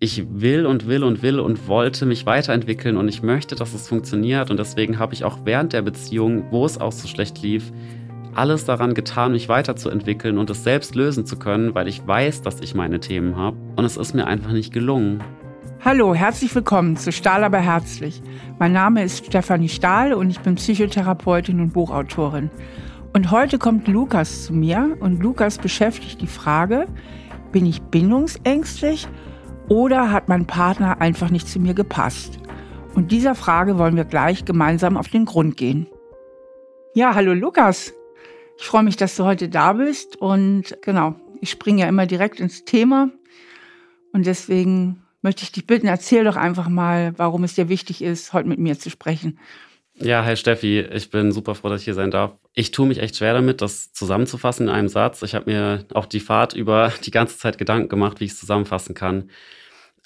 ich will und will und will und wollte mich weiterentwickeln und ich möchte, dass es funktioniert. Und deswegen habe ich auch während der Beziehung, wo es auch so schlecht lief, alles daran getan, mich weiterzuentwickeln und es selbst lösen zu können, weil ich weiß, dass ich meine Themen habe. Und es ist mir einfach nicht gelungen. Hallo, herzlich willkommen zu Stahl aber herzlich. Mein Name ist Stefanie Stahl und ich bin Psychotherapeutin und Buchautorin. Und heute kommt Lukas zu mir und Lukas beschäftigt die Frage, bin ich bindungsängstlich oder hat mein Partner einfach nicht zu mir gepasst? Und dieser Frage wollen wir gleich gemeinsam auf den Grund gehen. Ja, hallo Lukas. Ich freue mich, dass du heute da bist und genau, ich springe ja immer direkt ins Thema und deswegen möchte ich dich bitten, erzähl doch einfach mal, warum es dir wichtig ist, heute mit mir zu sprechen. Ja, hi Steffi, ich bin super froh, dass ich hier sein darf. Ich tue mich echt schwer damit, das zusammenzufassen in einem Satz. Ich habe mir auch die Fahrt über die ganze Zeit Gedanken gemacht, wie ich es zusammenfassen kann.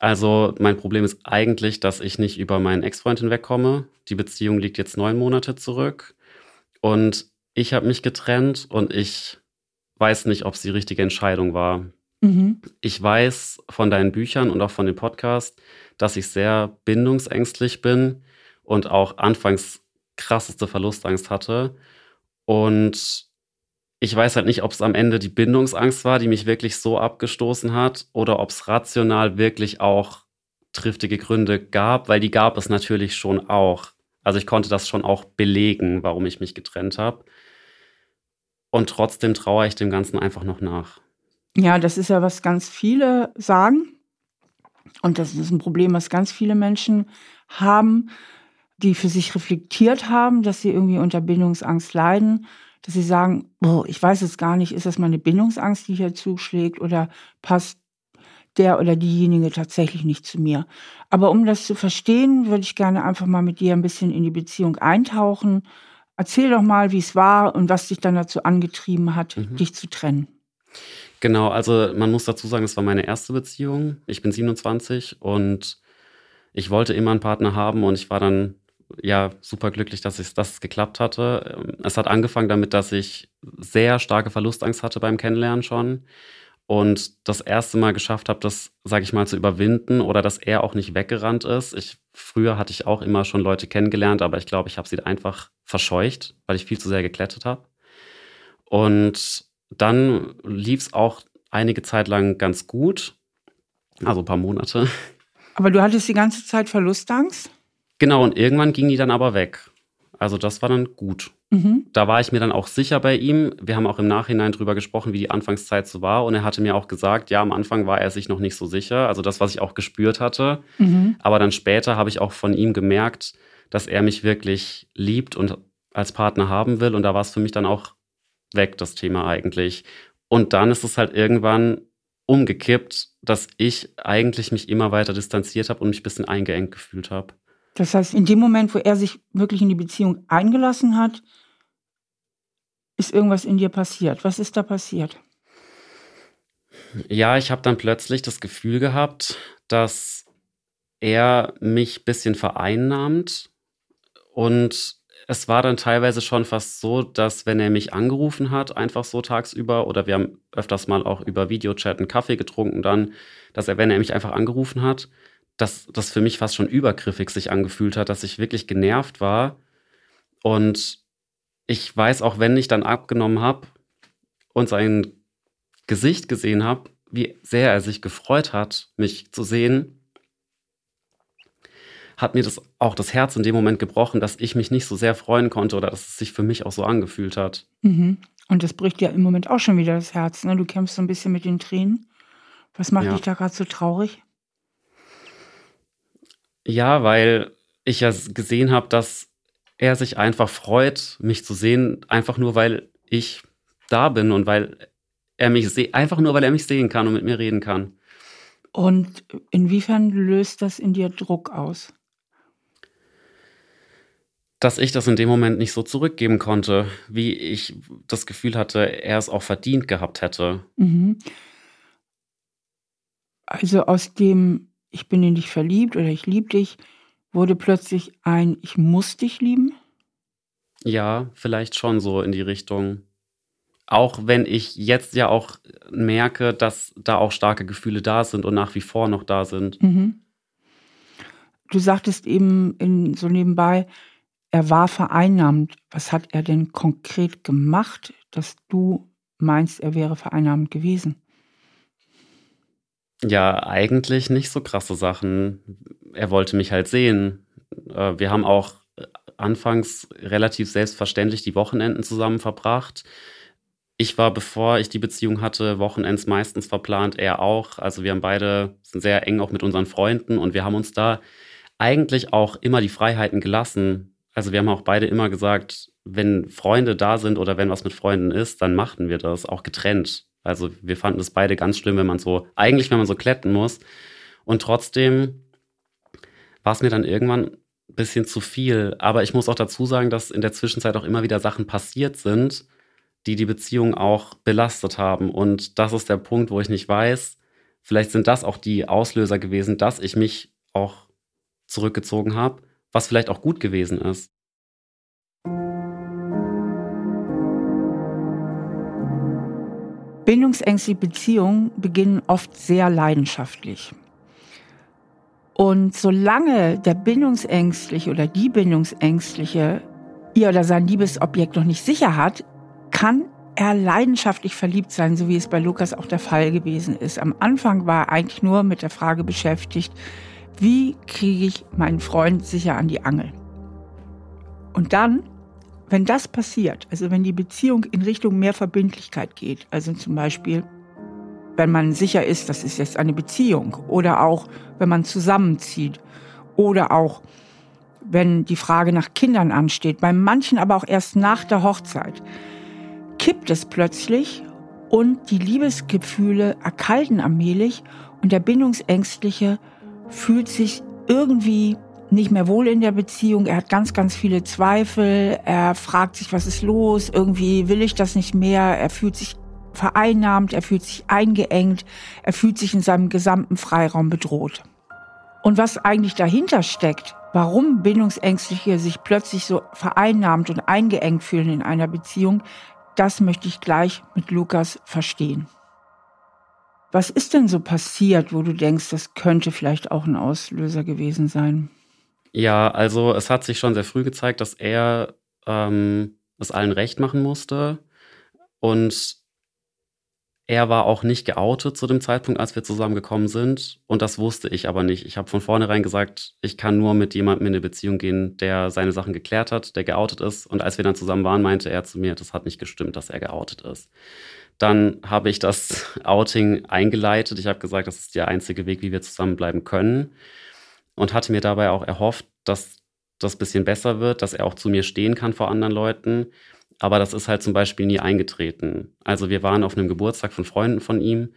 Also mein Problem ist eigentlich, dass ich nicht über meinen Ex-Freund hinwegkomme. Die Beziehung liegt jetzt neun Monate zurück und ich habe mich getrennt und ich weiß nicht, ob es die richtige Entscheidung war. Mhm. Ich weiß von deinen Büchern und auch von dem Podcast, dass ich sehr bindungsängstlich bin und auch anfangs krasseste Verlustangst hatte. Und ich weiß halt nicht, ob es am Ende die Bindungsangst war, die mich wirklich so abgestoßen hat, oder ob es rational wirklich auch triftige Gründe gab, weil die gab es natürlich schon auch. Also ich konnte das schon auch belegen, warum ich mich getrennt habe. Und trotzdem traue ich dem Ganzen einfach noch nach. Ja, das ist ja, was ganz viele sagen. Und das ist ein Problem, was ganz viele Menschen haben die für sich reflektiert haben, dass sie irgendwie unter Bindungsangst leiden, dass sie sagen, oh, ich weiß es gar nicht, ist das meine Bindungsangst, die hier zuschlägt oder passt der oder diejenige tatsächlich nicht zu mir. Aber um das zu verstehen, würde ich gerne einfach mal mit dir ein bisschen in die Beziehung eintauchen. Erzähl doch mal, wie es war und was dich dann dazu angetrieben hat, mhm. dich zu trennen. Genau, also man muss dazu sagen, es war meine erste Beziehung. Ich bin 27 und ich wollte immer einen Partner haben und ich war dann ja super glücklich, dass es das geklappt hatte. Es hat angefangen damit, dass ich sehr starke Verlustangst hatte beim Kennenlernen schon und das erste Mal geschafft habe, das, sage ich mal, zu überwinden oder dass er auch nicht weggerannt ist. Ich, früher hatte ich auch immer schon Leute kennengelernt, aber ich glaube, ich habe sie einfach verscheucht, weil ich viel zu sehr geklettet habe. Und dann lief es auch einige Zeit lang ganz gut, also ein paar Monate. Aber du hattest die ganze Zeit Verlustangst? Genau, und irgendwann ging die dann aber weg. Also das war dann gut. Mhm. Da war ich mir dann auch sicher bei ihm. Wir haben auch im Nachhinein drüber gesprochen, wie die Anfangszeit so war. Und er hatte mir auch gesagt, ja, am Anfang war er sich noch nicht so sicher. Also das, was ich auch gespürt hatte. Mhm. Aber dann später habe ich auch von ihm gemerkt, dass er mich wirklich liebt und als Partner haben will. Und da war es für mich dann auch weg, das Thema eigentlich. Und dann ist es halt irgendwann umgekippt, dass ich eigentlich mich immer weiter distanziert habe und mich ein bisschen eingeengt gefühlt habe. Das heißt, in dem Moment, wo er sich wirklich in die Beziehung eingelassen hat, ist irgendwas in dir passiert. Was ist da passiert? Ja, ich habe dann plötzlich das Gefühl gehabt, dass er mich ein bisschen vereinnahmt. Und es war dann teilweise schon fast so, dass wenn er mich angerufen hat, einfach so tagsüber, oder wir haben öfters mal auch über Videochat einen Kaffee getrunken, dann, dass er, wenn er mich einfach angerufen hat, dass das für mich fast schon übergriffig sich angefühlt hat, dass ich wirklich genervt war. Und ich weiß auch, wenn ich dann abgenommen habe und sein Gesicht gesehen habe, wie sehr er sich gefreut hat, mich zu sehen, hat mir das auch das Herz in dem Moment gebrochen, dass ich mich nicht so sehr freuen konnte oder dass es sich für mich auch so angefühlt hat. Mhm. Und das bricht ja im Moment auch schon wieder das Herz. Ne? Du kämpfst so ein bisschen mit den Tränen. Was macht ja. dich da gerade so traurig? Ja, weil ich ja gesehen habe, dass er sich einfach freut, mich zu sehen, einfach nur weil ich da bin und weil er mich sieht, einfach nur weil er mich sehen kann und mit mir reden kann. Und inwiefern löst das in dir Druck aus? Dass ich das in dem Moment nicht so zurückgeben konnte, wie ich das Gefühl hatte, er es auch verdient gehabt hätte. Mhm. Also aus dem ich bin in dich verliebt oder ich liebe dich, wurde plötzlich ein Ich muss dich lieben? Ja, vielleicht schon so in die Richtung. Auch wenn ich jetzt ja auch merke, dass da auch starke Gefühle da sind und nach wie vor noch da sind. Mhm. Du sagtest eben in, so nebenbei, er war vereinnahmt. Was hat er denn konkret gemacht, dass du meinst, er wäre vereinnahmt gewesen? Ja, eigentlich nicht so krasse Sachen. Er wollte mich halt sehen. Äh, wir haben auch anfangs relativ selbstverständlich die Wochenenden zusammen verbracht. Ich war, bevor ich die Beziehung hatte, Wochenends meistens verplant, er auch. Also wir haben beide, sind sehr eng auch mit unseren Freunden und wir haben uns da eigentlich auch immer die Freiheiten gelassen. Also wir haben auch beide immer gesagt, wenn Freunde da sind oder wenn was mit Freunden ist, dann machten wir das, auch getrennt. Also wir fanden das beide ganz schlimm, wenn man so, eigentlich wenn man so kletten muss. Und trotzdem war es mir dann irgendwann ein bisschen zu viel. Aber ich muss auch dazu sagen, dass in der Zwischenzeit auch immer wieder Sachen passiert sind, die die Beziehung auch belastet haben. Und das ist der Punkt, wo ich nicht weiß, vielleicht sind das auch die Auslöser gewesen, dass ich mich auch zurückgezogen habe, was vielleicht auch gut gewesen ist. Bindungsängstliche Beziehungen beginnen oft sehr leidenschaftlich. Und solange der Bindungsängstliche oder die Bindungsängstliche ihr oder sein Liebesobjekt noch nicht sicher hat, kann er leidenschaftlich verliebt sein, so wie es bei Lukas auch der Fall gewesen ist. Am Anfang war er eigentlich nur mit der Frage beschäftigt, wie kriege ich meinen Freund sicher an die Angel? Und dann wenn das passiert, also wenn die Beziehung in Richtung mehr Verbindlichkeit geht, also zum Beispiel, wenn man sicher ist, das ist jetzt eine Beziehung, oder auch wenn man zusammenzieht, oder auch wenn die Frage nach Kindern ansteht, bei manchen aber auch erst nach der Hochzeit, kippt es plötzlich und die Liebesgefühle erkalten allmählich und der Bindungsängstliche fühlt sich irgendwie nicht mehr wohl in der Beziehung. Er hat ganz, ganz viele Zweifel. Er fragt sich, was ist los? Irgendwie will ich das nicht mehr. Er fühlt sich vereinnahmt, er fühlt sich eingeengt, er fühlt sich in seinem gesamten Freiraum bedroht. Und was eigentlich dahinter steckt, warum Bindungsängstliche sich plötzlich so vereinnahmt und eingeengt fühlen in einer Beziehung, das möchte ich gleich mit Lukas verstehen. Was ist denn so passiert, wo du denkst, das könnte vielleicht auch ein Auslöser gewesen sein? Ja, also es hat sich schon sehr früh gezeigt, dass er ähm, es allen recht machen musste. Und er war auch nicht geoutet zu dem Zeitpunkt, als wir zusammengekommen sind. Und das wusste ich aber nicht. Ich habe von vornherein gesagt, ich kann nur mit jemandem in eine Beziehung gehen, der seine Sachen geklärt hat, der geoutet ist. Und als wir dann zusammen waren, meinte er zu mir, das hat nicht gestimmt, dass er geoutet ist. Dann habe ich das Outing eingeleitet. Ich habe gesagt, das ist der einzige Weg, wie wir zusammenbleiben können und hatte mir dabei auch erhofft, dass das bisschen besser wird, dass er auch zu mir stehen kann vor anderen Leuten. Aber das ist halt zum Beispiel nie eingetreten. Also wir waren auf einem Geburtstag von Freunden von ihm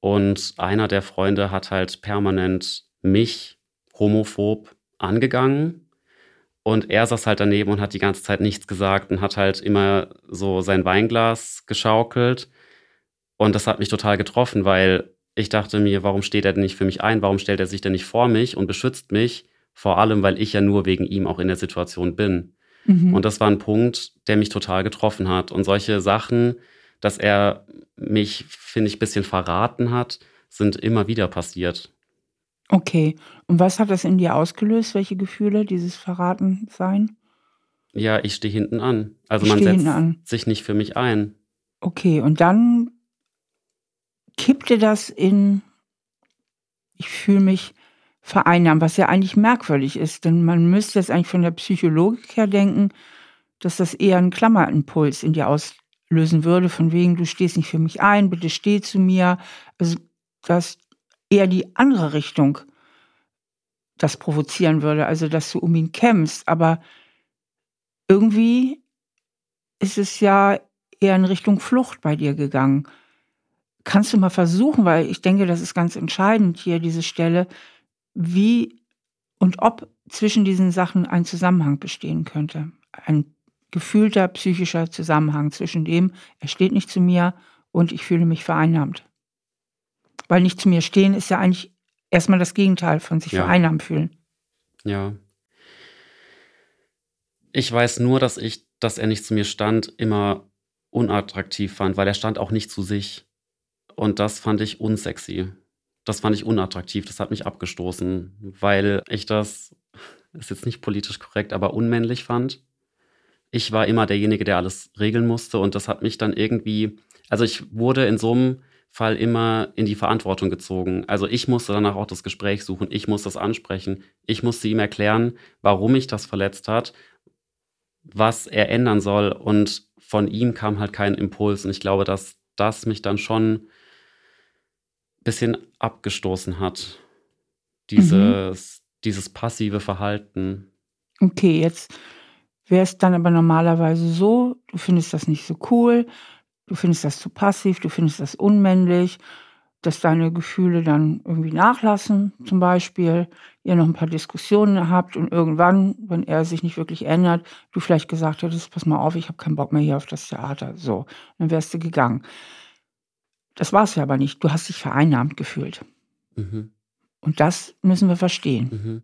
und einer der Freunde hat halt permanent mich homophob angegangen. Und er saß halt daneben und hat die ganze Zeit nichts gesagt und hat halt immer so sein Weinglas geschaukelt. Und das hat mich total getroffen, weil ich dachte mir, warum steht er denn nicht für mich ein? Warum stellt er sich denn nicht vor mich und beschützt mich? Vor allem, weil ich ja nur wegen ihm auch in der Situation bin. Mhm. Und das war ein Punkt, der mich total getroffen hat. Und solche Sachen, dass er mich, finde ich, ein bisschen verraten hat, sind immer wieder passiert. Okay. Und was hat das in dir ausgelöst? Welche Gefühle, dieses Verratensein? Ja, ich stehe hinten an. Also ich man setzt an. sich nicht für mich ein. Okay, und dann kippte das in, ich fühle mich vereinnahmt, was ja eigentlich merkwürdig ist, denn man müsste jetzt eigentlich von der Psychologik her denken, dass das eher einen Klammerimpuls in dir auslösen würde, von wegen, du stehst nicht für mich ein, bitte steh zu mir. Also, dass eher die andere Richtung das provozieren würde, also dass du um ihn kämpfst, aber irgendwie ist es ja eher in Richtung Flucht bei dir gegangen. Kannst du mal versuchen, weil ich denke, das ist ganz entscheidend hier, diese Stelle, wie und ob zwischen diesen Sachen ein Zusammenhang bestehen könnte. Ein gefühlter psychischer Zusammenhang zwischen dem, er steht nicht zu mir und ich fühle mich vereinnahmt. Weil nicht zu mir stehen ist ja eigentlich erstmal das Gegenteil von sich ja. vereinnahmt fühlen. Ja. Ich weiß nur, dass ich, dass er nicht zu mir stand, immer unattraktiv fand, weil er stand auch nicht zu sich. Und das fand ich unsexy. Das fand ich unattraktiv. Das hat mich abgestoßen, weil ich das, ist jetzt nicht politisch korrekt, aber unmännlich fand. Ich war immer derjenige, der alles regeln musste und das hat mich dann irgendwie, also ich wurde in so einem Fall immer in die Verantwortung gezogen. Also ich musste danach auch das Gespräch suchen, ich musste das ansprechen, ich musste ihm erklären, warum mich das verletzt hat, was er ändern soll und von ihm kam halt kein Impuls und ich glaube, dass das mich dann schon bisschen abgestoßen hat, dieses, mhm. dieses passive Verhalten. Okay, jetzt wäre es dann aber normalerweise so, du findest das nicht so cool, du findest das zu passiv, du findest das unmännlich, dass deine Gefühle dann irgendwie nachlassen, zum Beispiel, ihr noch ein paar Diskussionen habt und irgendwann, wenn er sich nicht wirklich ändert, du vielleicht gesagt hättest, pass mal auf, ich habe keinen Bock mehr hier auf das Theater. So, dann wärst du gegangen. Das war es ja aber nicht. Du hast dich vereinnahmt gefühlt. Mhm. Und das müssen wir verstehen. Mhm.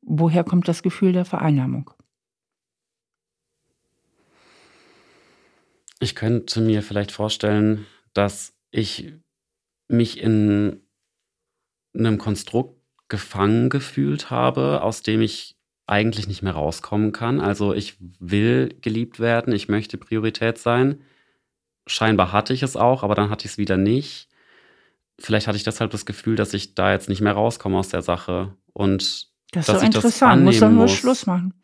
Woher kommt das Gefühl der Vereinnahmung? Ich könnte mir vielleicht vorstellen, dass ich mich in einem Konstrukt gefangen gefühlt habe, aus dem ich eigentlich nicht mehr rauskommen kann. Also ich will geliebt werden, ich möchte Priorität sein. Scheinbar hatte ich es auch, aber dann hatte ich es wieder nicht. Vielleicht hatte ich deshalb das Gefühl, dass ich da jetzt nicht mehr rauskomme aus der Sache und das ist so interessant. muss dann nur muss. Schluss machen.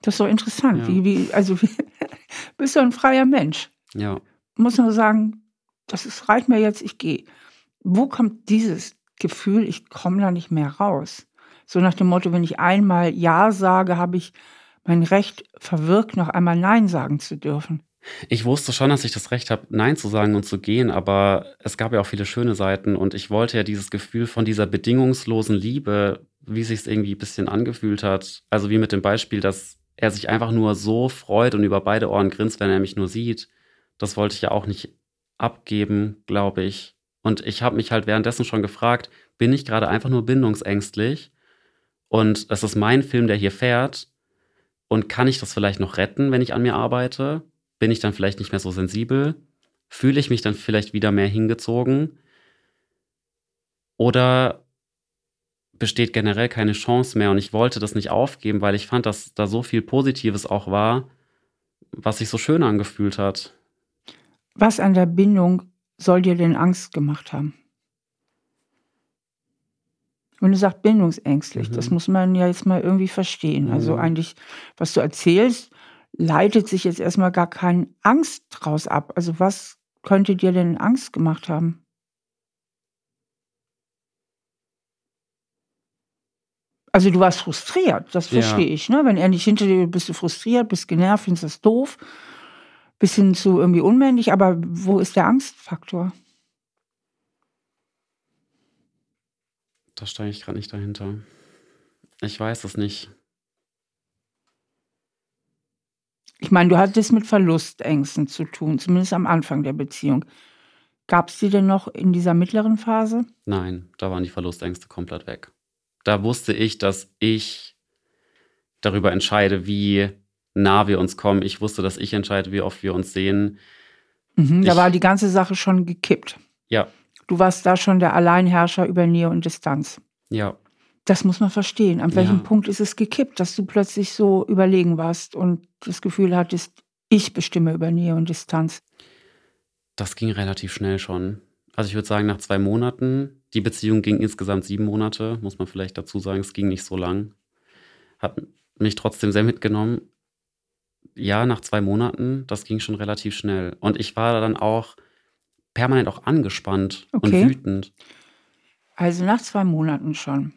Das ist so interessant. Ja. Wie, wie, also wie, bist du ein freier Mensch. Ja. Muss nur sagen, das ist, reicht mir jetzt, ich gehe. Wo kommt dieses Gefühl, ich komme da nicht mehr raus? So nach dem Motto, wenn ich einmal Ja sage, habe ich mein Recht verwirkt, noch einmal Nein sagen zu dürfen. Ich wusste schon, dass ich das Recht habe, Nein zu sagen und zu gehen, aber es gab ja auch viele schöne Seiten und ich wollte ja dieses Gefühl von dieser bedingungslosen Liebe, wie sich es irgendwie ein bisschen angefühlt hat, also wie mit dem Beispiel, dass er sich einfach nur so freut und über beide Ohren grinst, wenn er mich nur sieht. Das wollte ich ja auch nicht abgeben, glaube ich. Und ich habe mich halt währenddessen schon gefragt, bin ich gerade einfach nur bindungsängstlich? Und es ist mein Film, der hier fährt. Und kann ich das vielleicht noch retten, wenn ich an mir arbeite? Bin ich dann vielleicht nicht mehr so sensibel? Fühle ich mich dann vielleicht wieder mehr hingezogen? Oder besteht generell keine Chance mehr und ich wollte das nicht aufgeben, weil ich fand, dass da so viel Positives auch war, was sich so schön angefühlt hat. Was an der Bindung soll dir denn Angst gemacht haben? Und du sagst bindungsängstlich, mhm. das muss man ja jetzt mal irgendwie verstehen. Also mhm. Also eigentlich, was du erzählst, leitet sich jetzt erstmal gar keine Angst draus ab. Also was könnte dir denn Angst gemacht haben? Also du warst frustriert, das verstehe ja. ich. Ne? Wenn er nicht hinter dir bist du frustriert, bist genervt, findest das doof, bis hin zu irgendwie unmännlich. Aber wo ist der Angstfaktor? Da steige ich gerade nicht dahinter. Ich weiß es nicht. Ich meine, du hattest mit Verlustängsten zu tun, zumindest am Anfang der Beziehung. Gab es die denn noch in dieser mittleren Phase? Nein, da waren die Verlustängste komplett weg da wusste ich, dass ich darüber entscheide, wie nah wir uns kommen. Ich wusste, dass ich entscheide, wie oft wir uns sehen. Mhm, da war die ganze Sache schon gekippt. Ja. Du warst da schon der Alleinherrscher über Nähe und Distanz. Ja. Das muss man verstehen. An welchem ja. Punkt ist es gekippt, dass du plötzlich so überlegen warst und das Gefühl hattest, ich bestimme über Nähe und Distanz? Das ging relativ schnell schon. Also ich würde sagen, nach zwei Monaten, die Beziehung ging insgesamt sieben Monate, muss man vielleicht dazu sagen, es ging nicht so lang. Hat mich trotzdem sehr mitgenommen. Ja, nach zwei Monaten, das ging schon relativ schnell. Und ich war dann auch permanent auch angespannt okay. und wütend. Also nach zwei Monaten schon.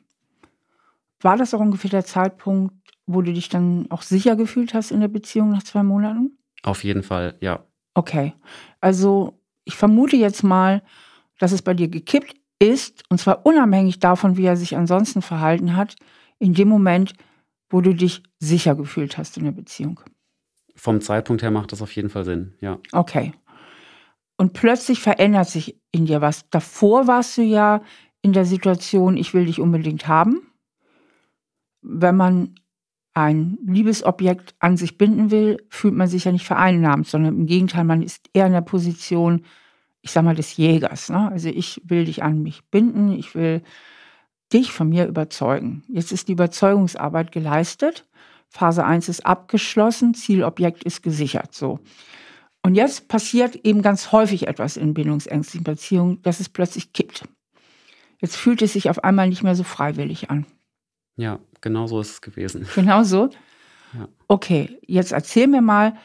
War das auch ungefähr der Zeitpunkt, wo du dich dann auch sicher gefühlt hast in der Beziehung nach zwei Monaten? Auf jeden Fall, ja. Okay. Also ich vermute jetzt mal, dass es bei dir gekippt ist, und zwar unabhängig davon, wie er sich ansonsten verhalten hat, in dem Moment, wo du dich sicher gefühlt hast in der Beziehung. Vom Zeitpunkt her macht das auf jeden Fall Sinn, ja. Okay. Und plötzlich verändert sich in dir was. Davor warst du ja in der Situation, ich will dich unbedingt haben. Wenn man ein Liebesobjekt an sich binden will, fühlt man sich ja nicht vereinnahmt, sondern im Gegenteil, man ist eher in der Position, ich sag mal, des Jägers. Ne? Also ich will dich an mich binden, ich will dich von mir überzeugen. Jetzt ist die Überzeugungsarbeit geleistet. Phase 1 ist abgeschlossen, Zielobjekt ist gesichert. So. Und jetzt passiert eben ganz häufig etwas in bindungsängstlichen Beziehungen, dass es plötzlich kippt. Jetzt fühlt es sich auf einmal nicht mehr so freiwillig an. Ja, genau so ist es gewesen. Genau so? Ja. Okay, jetzt erzähl mir mal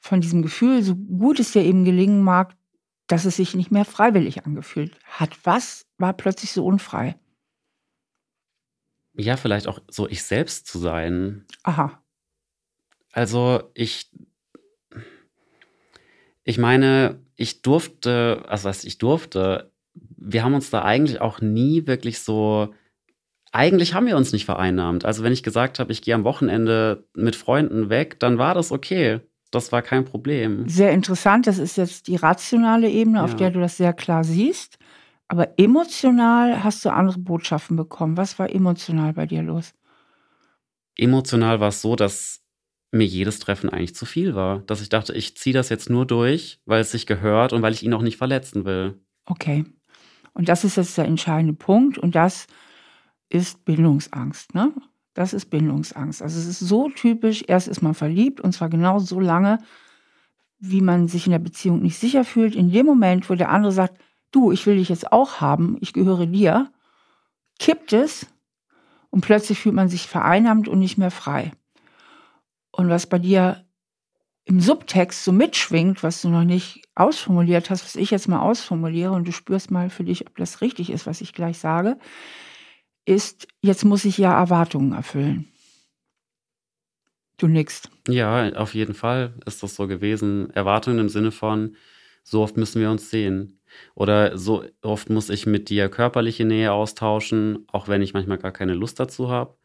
von diesem Gefühl, so gut es dir eben gelingen mag, dass es sich nicht mehr freiwillig angefühlt hat. Was war plötzlich so unfrei? Ja, vielleicht auch so ich selbst zu sein. Aha. Also ich, ich meine, ich durfte, also was ich durfte, wir haben uns da eigentlich auch nie wirklich so, eigentlich haben wir uns nicht vereinnahmt. Also wenn ich gesagt habe, ich gehe am Wochenende mit Freunden weg, dann war das okay. Das war kein Problem. Sehr interessant. Das ist jetzt die rationale Ebene, ja. auf der du das sehr klar siehst. Aber emotional hast du andere Botschaften bekommen. Was war emotional bei dir los? Emotional war es so, dass mir jedes Treffen eigentlich zu viel war. Dass ich dachte, ich ziehe das jetzt nur durch, weil es sich gehört und weil ich ihn auch nicht verletzen will. Okay. Und das ist jetzt der entscheidende Punkt. Und das ist Bindungsangst. Ne? Das ist Bindungsangst. Also es ist so typisch, erst ist man verliebt und zwar genau so lange, wie man sich in der Beziehung nicht sicher fühlt. In dem Moment, wo der andere sagt, du, ich will dich jetzt auch haben, ich gehöre dir, kippt es und plötzlich fühlt man sich vereinnahmt und nicht mehr frei. Und was bei dir im Subtext so mitschwingt, was du noch nicht ausformuliert hast, was ich jetzt mal ausformuliere und du spürst mal für dich, ob das richtig ist, was ich gleich sage, ist, jetzt muss ich ja Erwartungen erfüllen. Du nix. Ja, auf jeden Fall ist das so gewesen. Erwartungen im Sinne von, so oft müssen wir uns sehen. Oder so oft muss ich mit dir körperliche Nähe austauschen, auch wenn ich manchmal gar keine Lust dazu habe.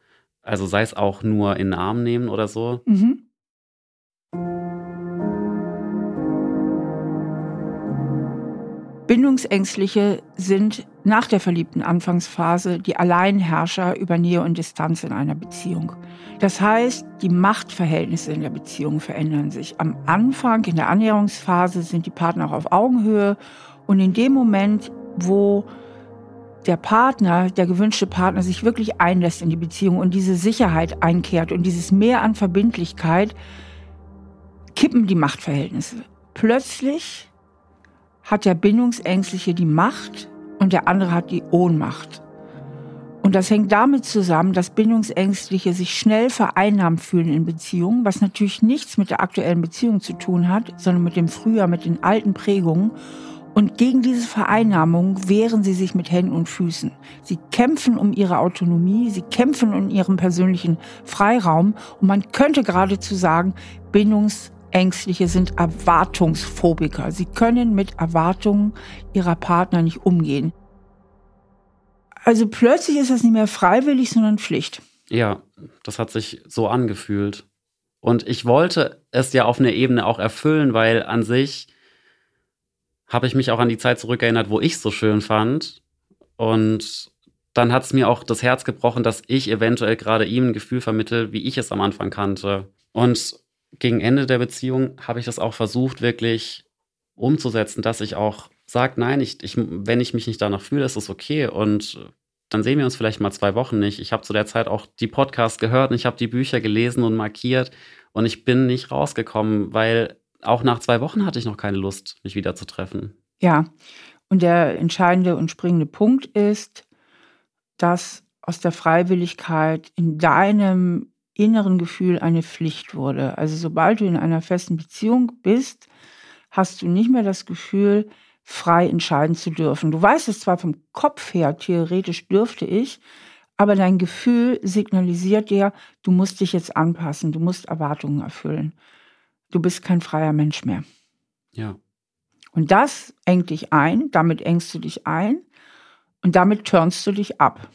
Also sei es auch nur in den Arm nehmen oder so. Mhm. Bindungsängstliche sind nach der verliebten Anfangsphase die Alleinherrscher über Nähe und Distanz in einer Beziehung. Das heißt, die Machtverhältnisse in der Beziehung verändern sich. Am Anfang, in der Annäherungsphase, sind die Partner auch auf Augenhöhe und in dem Moment, wo der Partner, der gewünschte Partner sich wirklich einlässt in die Beziehung und diese Sicherheit einkehrt und dieses Mehr an Verbindlichkeit, kippen die Machtverhältnisse. Plötzlich hat der Bindungsängstliche die Macht und der andere hat die Ohnmacht. Und das hängt damit zusammen, dass Bindungsängstliche sich schnell vereinnahmt fühlen in Beziehungen, was natürlich nichts mit der aktuellen Beziehung zu tun hat, sondern mit dem Frühjahr, mit den alten Prägungen. Und gegen diese Vereinnahmung wehren sie sich mit Händen und Füßen. Sie kämpfen um ihre Autonomie, sie kämpfen um ihren persönlichen Freiraum. Und man könnte geradezu sagen, Bindungs Ängstliche sind Erwartungsphobiker. Sie können mit Erwartungen ihrer Partner nicht umgehen. Also plötzlich ist das nicht mehr freiwillig, sondern Pflicht. Ja, das hat sich so angefühlt. Und ich wollte es ja auf einer Ebene auch erfüllen, weil an sich habe ich mich auch an die Zeit zurückerinnert, wo ich es so schön fand. Und dann hat es mir auch das Herz gebrochen, dass ich eventuell gerade ihm ein Gefühl vermittle, wie ich es am Anfang kannte. Und gegen Ende der Beziehung habe ich das auch versucht, wirklich umzusetzen, dass ich auch sage, nein, ich, ich, wenn ich mich nicht danach fühle, ist das okay. Und dann sehen wir uns vielleicht mal zwei Wochen nicht. Ich habe zu der Zeit auch die Podcasts gehört und ich habe die Bücher gelesen und markiert und ich bin nicht rausgekommen, weil auch nach zwei Wochen hatte ich noch keine Lust, mich wieder zu treffen. Ja, und der entscheidende und springende Punkt ist, dass aus der Freiwilligkeit in deinem inneren Gefühl eine Pflicht wurde. Also sobald du in einer festen Beziehung bist, hast du nicht mehr das Gefühl, frei entscheiden zu dürfen. Du weißt es zwar vom Kopf her, theoretisch dürfte ich, aber dein Gefühl signalisiert dir, du musst dich jetzt anpassen, du musst Erwartungen erfüllen. Du bist kein freier Mensch mehr. Ja. Und das engt dich ein, damit engst du dich ein und damit turnst du dich ab.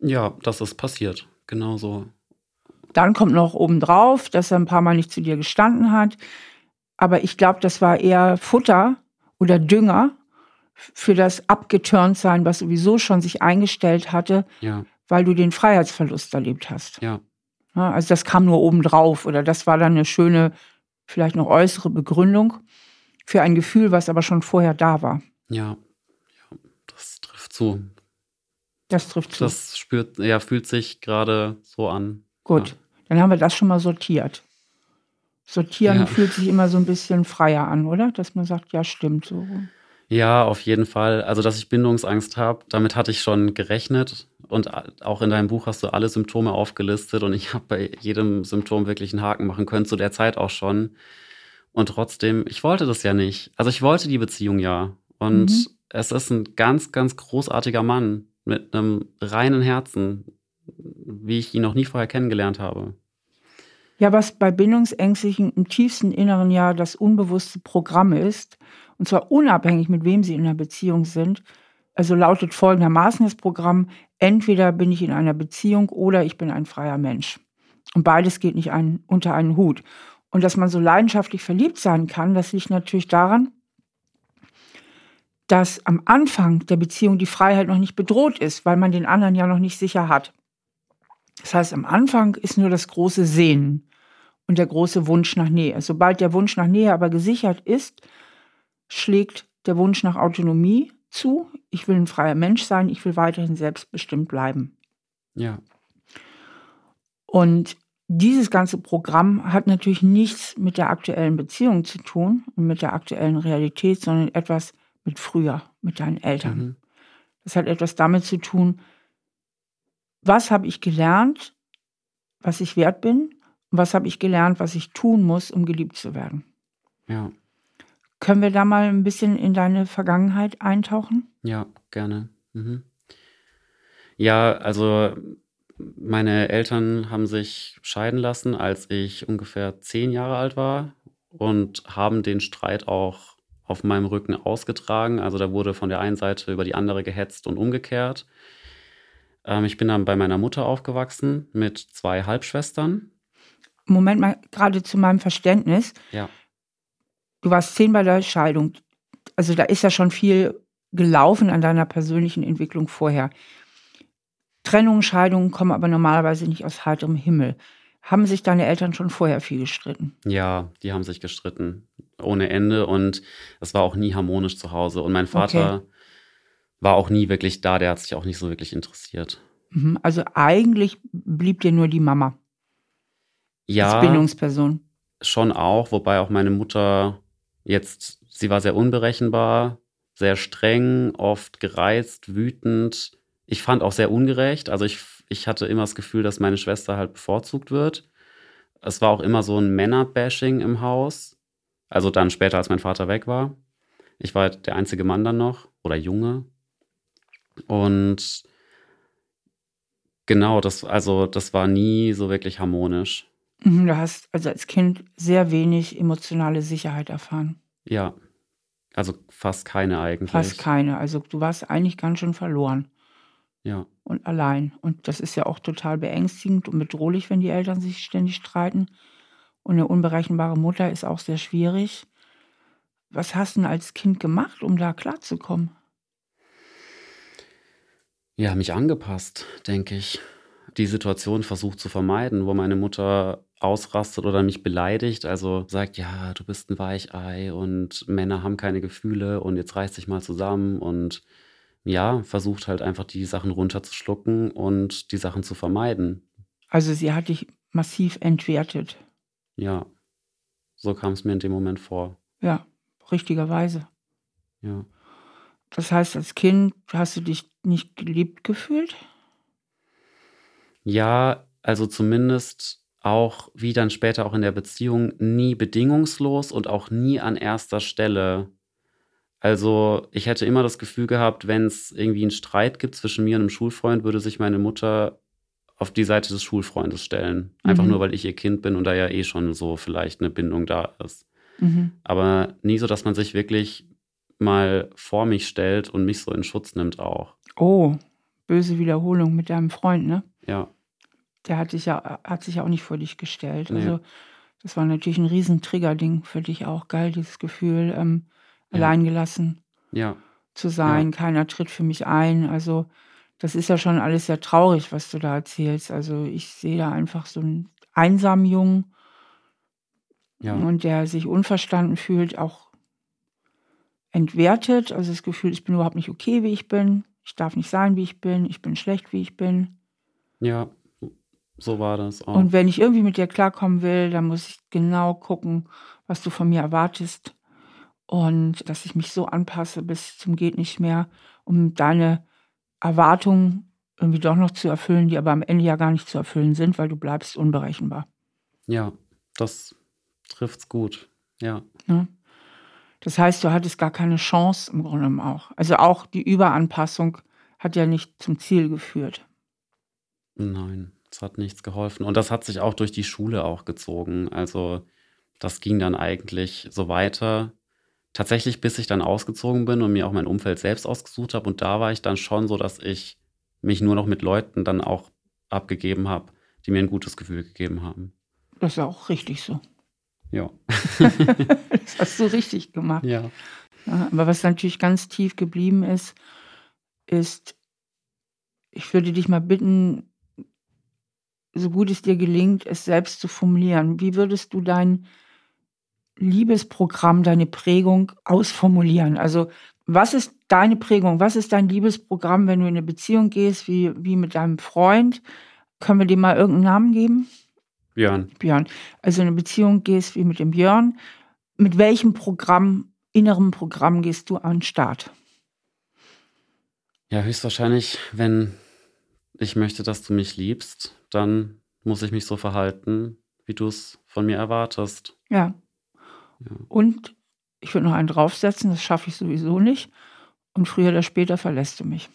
Ja, das ist passiert. Genau so. Dann kommt noch obendrauf, dass er ein paar Mal nicht zu dir gestanden hat. Aber ich glaube, das war eher Futter oder Dünger für das Abgeturntsein, was sowieso schon sich eingestellt hatte, ja. weil du den Freiheitsverlust erlebt hast. Ja. Ja, also das kam nur obendrauf oder das war dann eine schöne, vielleicht noch äußere Begründung für ein Gefühl, was aber schon vorher da war. Ja, ja das trifft zu. Das trifft zu. Das spürt, ja, fühlt sich gerade so an. Gut, Ja. dann haben wir das schon mal sortiert. Sortieren Ja. fühlt sich immer so ein bisschen freier an, oder? Dass man sagt, ja, stimmt so. Ja, auf jeden Fall. Also, dass ich Bindungsangst habe, damit hatte ich schon gerechnet. Und auch in deinem Buch hast du alle Symptome aufgelistet und ich habe bei jedem Symptom wirklich einen Haken machen können, zu der Zeit auch schon. Und trotzdem, ich wollte das ja nicht. Also ich wollte die Beziehung ja. Und Mhm. es ist ein ganz, ganz großartiger Mann mit einem reinen Herzen, wie ich ihn noch nie vorher kennengelernt habe. Ja, was bei Bindungsängstlichen im tiefsten Inneren ja das unbewusste Programm ist, und zwar unabhängig mit wem sie in einer Beziehung sind, also lautet folgendermaßen das Programm, entweder bin ich in einer Beziehung oder ich bin ein freier Mensch. Und beides geht nicht ein, unter einen Hut. Und dass man so leidenschaftlich verliebt sein kann, das liegt natürlich daran, dass am Anfang der Beziehung die Freiheit noch nicht bedroht ist, weil man den anderen ja noch nicht sicher hat. Das heißt, am Anfang ist nur das große Sehnen und der große Wunsch nach Nähe. Sobald der Wunsch nach Nähe aber gesichert ist, schlägt der Wunsch nach Autonomie zu. Ich will ein freier Mensch sein, ich will weiterhin selbstbestimmt bleiben. Ja, Und dieses ganze Programm hat natürlich nichts mit der aktuellen Beziehung zu tun und mit der aktuellen Realität, sondern etwas mit früher, mit deinen Eltern. mhm. Das hat etwas damit zu tun, was habe ich gelernt, was ich wert bin, und was habe ich gelernt, was ich tun muss, um geliebt zu werden. ja, Können wir da mal ein bisschen in deine Vergangenheit eintauchen? ja, gerne. Mhm. Ja, also meine Eltern haben sich scheiden lassen, als ich ungefähr zehn Jahre alt war und haben den Streit auch auf meinem Rücken ausgetragen. Also da wurde von der einen Seite über die andere gehetzt und umgekehrt. Ähm, ich bin dann bei meiner Mutter aufgewachsen mit zwei Halbschwestern. Moment mal, gerade zu meinem Verständnis. Ja, Du warst zehn bei der Scheidung. Also da ist ja schon viel gelaufen an deiner persönlichen Entwicklung vorher. Trennungen, Scheidungen kommen aber normalerweise nicht aus heiterem Himmel. Haben sich deine Eltern schon vorher viel gestritten? ja, die haben sich gestritten ohne Ende und es war auch nie harmonisch zu Hause. Und mein Vater war auch nie wirklich da, der hat sich auch nicht so wirklich interessiert. Mhm. Also eigentlich blieb dir nur die Mama Ja, als Bindungsperson. schon auch, wobei auch meine Mutter jetzt, sie war sehr unberechenbar, sehr streng, oft gereizt, wütend. Ich fand auch sehr ungerecht. Also ich, ich hatte immer das Gefühl, dass meine Schwester halt bevorzugt wird. Es war auch immer so ein Männerbashing im Haus. Also dann später, als mein Vater weg war. Ich war halt der einzige Mann dann noch oder Junge. Und genau, das, also das war nie so wirklich harmonisch. Mhm, Du hast also als Kind sehr wenig emotionale Sicherheit erfahren. Ja, also fast keine eigentlich. Fast keine. Also du warst eigentlich ganz schön verloren Ja, und allein. Und das ist ja auch total beängstigend und bedrohlich, wenn die Eltern sich ständig streiten. Und eine unberechenbare Mutter ist auch sehr schwierig. Was hast du denn als Kind gemacht, um da klarzukommen? Ja, mich angepasst, denke ich. Die Situation versucht zu vermeiden, wo meine Mutter ausrastet oder mich beleidigt, also sagt, ja, du bist ein Weichei und Männer haben keine Gefühle und jetzt reiß dich mal zusammen und ja, versucht halt einfach die Sachen runterzuschlucken und die Sachen zu vermeiden. Also sie hat dich massiv entwertet. Ja, so kam es mir in dem Moment vor. Ja, richtigerweise. Ja. Das heißt, als Kind hast du dich nicht geliebt gefühlt? Ja, also zumindest auch, wie dann später auch in der Beziehung, nie bedingungslos und auch nie an erster Stelle. Also ich hätte immer das Gefühl gehabt, wenn es irgendwie einen Streit gibt zwischen mir und einem Schulfreund, würde sich meine Mutter auf die Seite des Schulfreundes stellen. Einfach Mhm. nur, weil ich ihr Kind bin und da ja eh schon so vielleicht eine Bindung da ist. Mhm. Aber nie so, dass man sich wirklich mal vor mich stellt und mich so in Schutz nimmt auch. Oh, böse Wiederholung mit deinem Freund, ne? Ja, Der hat sich ja, hat sich ja auch nicht vor dich gestellt. Nee. Also, das war natürlich ein riesen Triggerding für dich auch. Geil, dieses Gefühl, ähm, Ja. alleingelassen ja, zu sein. Keiner tritt für mich ein. Also, das ist ja schon alles sehr traurig, was du da erzählst. Also ich sehe da einfach so einen einsamen Jungen ja. und der sich unverstanden fühlt, auch entwertet. Also das Gefühl, ich bin überhaupt nicht okay, wie ich bin. Ich darf nicht sein, wie ich bin. Ich bin schlecht, wie ich bin. Ja, so war das auch. Und wenn ich irgendwie mit dir klarkommen will, dann muss ich genau gucken, was du von mir erwartest. Und dass ich mich so anpasse bis zum geht nicht mehr, um deine Erwartungen irgendwie doch noch zu erfüllen, die aber am Ende ja gar nicht zu erfüllen sind, weil du bleibst unberechenbar. Ja, das trifft's gut. Ja. ja. Das heißt, du hattest gar keine Chance im Grunde genommen auch. Also auch die Überanpassung hat ja nicht zum Ziel geführt. Nein, es hat nichts geholfen. Und das hat sich auch durch die Schule auch gezogen. Also das ging dann eigentlich so weiter. Tatsächlich, bis ich dann ausgezogen bin und mir auch mein Umfeld selbst ausgesucht habe. Und da war ich dann schon so, dass ich mich nur noch mit Leuten dann auch abgegeben habe, die mir ein gutes Gefühl gegeben haben. Das ist auch richtig so. Ja. das hast du richtig gemacht. Ja. Aber was natürlich ganz tief geblieben ist, ist, ich würde dich mal bitten, so gut es dir gelingt, es selbst zu formulieren. Wie würdest du dein Liebesprogramm, deine Prägung ausformulieren? Also, was ist deine Prägung? Was ist dein Liebesprogramm, wenn du in eine Beziehung gehst, wie, wie mit deinem Freund? Können wir dem mal irgendeinen Namen geben? Björn. Björn. Also in eine Beziehung gehst wie mit dem Björn. Mit welchem Programm, innerem Programm gehst du an den Start? Ja, höchstwahrscheinlich, wenn ich möchte, dass du mich liebst, dann muss ich mich so verhalten, wie du es von mir erwartest. Ja. ja. Und ich würde noch einen draufsetzen, das schaffe ich sowieso nicht. Und früher oder später verlässt du mich.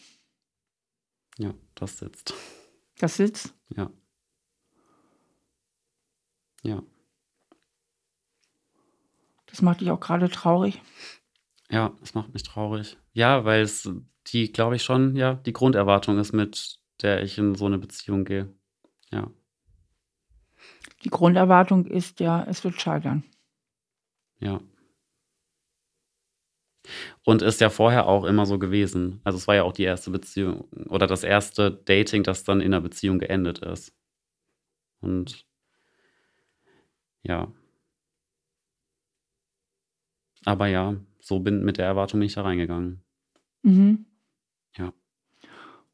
Ja, das sitzt. Das sitzt? Ja. Ja. Das macht dich auch gerade traurig? Ja, das macht mich traurig. Ja, weil es die, glaube ich, schon, ja, die Grunderwartung ist, mit der ich in so eine Beziehung gehe. Ja. Die Grunderwartung ist ja, es wird scheitern. Ja. Und ist ja vorher auch immer so gewesen. Also es war ja auch die erste Beziehung oder das erste Dating, das dann in einer Beziehung geendet ist. Und ja. Aber ja, so bin mit der Erwartung nicht da reingegangen. Mhm. Ja.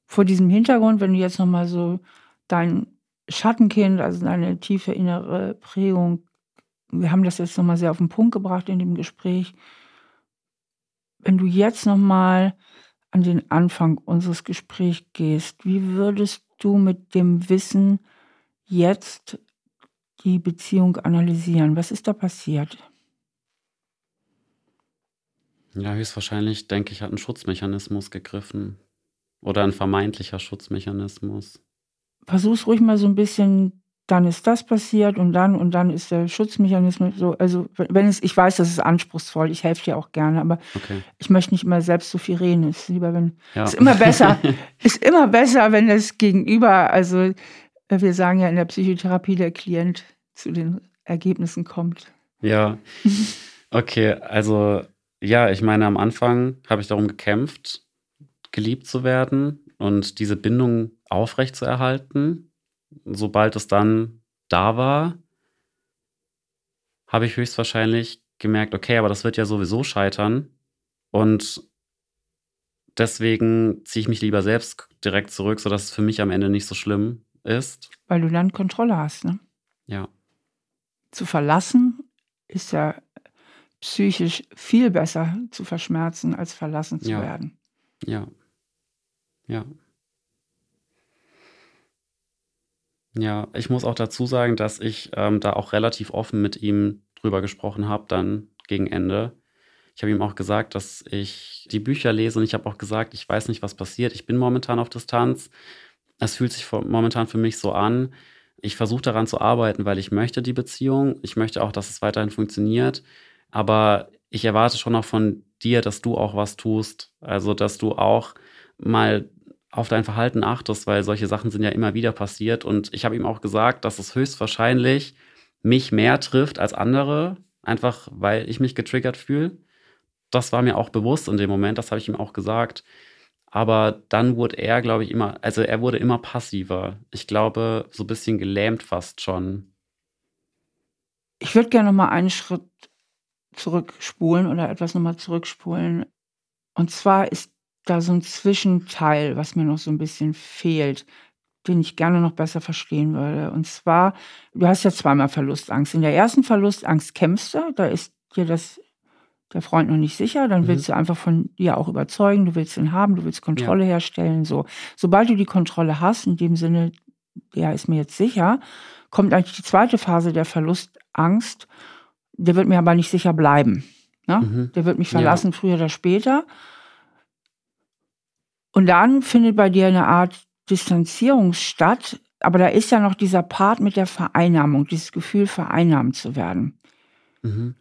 Vor diesem Hintergrund, wenn du jetzt nochmal so dein Schattenkind, also deine tiefe innere Prägung, wir haben das jetzt nochmal sehr auf den Punkt gebracht in dem Gespräch. Wenn du jetzt nochmal an den Anfang unseres Gesprächs gehst, wie würdest du mit dem Wissen jetzt die Beziehung analysieren. Was ist da passiert? Ja, höchstwahrscheinlich, denke ich, hat ein Schutzmechanismus gegriffen. Oder ein vermeintlicher Schutzmechanismus. Versuch's ruhig mal so ein bisschen, dann ist das passiert und dann und dann ist der Schutzmechanismus so. Also, wenn es, ich weiß, das ist anspruchsvoll, ich helfe dir auch gerne, aber okay. ich möchte nicht immer selbst so viel reden. Es ist lieber, wenn, ja. ist immer besser, ist immer besser, wenn das Gegenüber, also wir sagen ja in der Psychotherapie, der Klient zu den Ergebnissen kommt. Ja, okay, also ja, ich meine, am Anfang habe ich darum gekämpft, geliebt zu werden und diese Bindung aufrecht zu erhalten. Sobald es dann da war, habe ich höchstwahrscheinlich gemerkt, okay, aber das wird ja sowieso scheitern. Und deswegen ziehe ich mich lieber selbst direkt zurück, sodass es für mich am Ende nicht so schlimm ist. Weil du dann Kontrolle hast, ne? Ja. Zu verlassen ist ja psychisch viel besser zu verschmerzen, als verlassen zu ja. werden. Ja. Ja. Ja, ich muss auch dazu sagen, dass ich ähm, da auch relativ offen mit ihm drüber gesprochen habe, dann gegen Ende. Ich habe ihm auch gesagt, dass ich die Bücher lese und ich habe auch gesagt, ich weiß nicht, was passiert. Ich bin momentan auf Distanz es fühlt sich momentan für mich so an, ich versuche daran zu arbeiten, weil ich möchte die Beziehung. Ich möchte auch, dass es weiterhin funktioniert. Aber ich erwarte schon auch von dir, dass du auch was tust. Also, dass du auch mal auf dein Verhalten achtest, weil solche Sachen sind ja immer wieder passiert. Und ich habe ihm auch gesagt, dass es höchstwahrscheinlich mich mehr trifft als andere, einfach weil ich mich getriggert fühle. Das war mir auch bewusst in dem Moment, das habe ich ihm auch gesagt. Aber dann wurde er, glaube ich, immer, also er wurde immer passiver. Ich glaube, so ein bisschen gelähmt fast schon. Ich würde gerne noch mal einen Schritt zurückspulen oder etwas noch mal zurückspulen. Und zwar ist da so ein Zwischenteil, was mir noch so ein bisschen fehlt, den ich gerne noch besser verstehen würde. Und zwar, du hast ja zweimal Verlustangst. In der ersten Verlustangst kämpfst du, da ist dir das der Freund noch nicht sicher, dann willst mhm. du einfach von dir auch überzeugen, du willst ihn haben, du willst Kontrolle ja. herstellen. So. Sobald du die Kontrolle hast, in dem Sinne, der ist mir jetzt sicher, kommt eigentlich die zweite Phase der Verlustangst. Der wird mir aber nicht sicher bleiben. Ne? Mhm. Der wird mich verlassen, ja. früher oder später. Und dann findet bei dir eine Art Distanzierung statt, aber da ist ja noch dieser Part mit der Vereinnahmung, dieses Gefühl, vereinnahmt zu werden. Mhm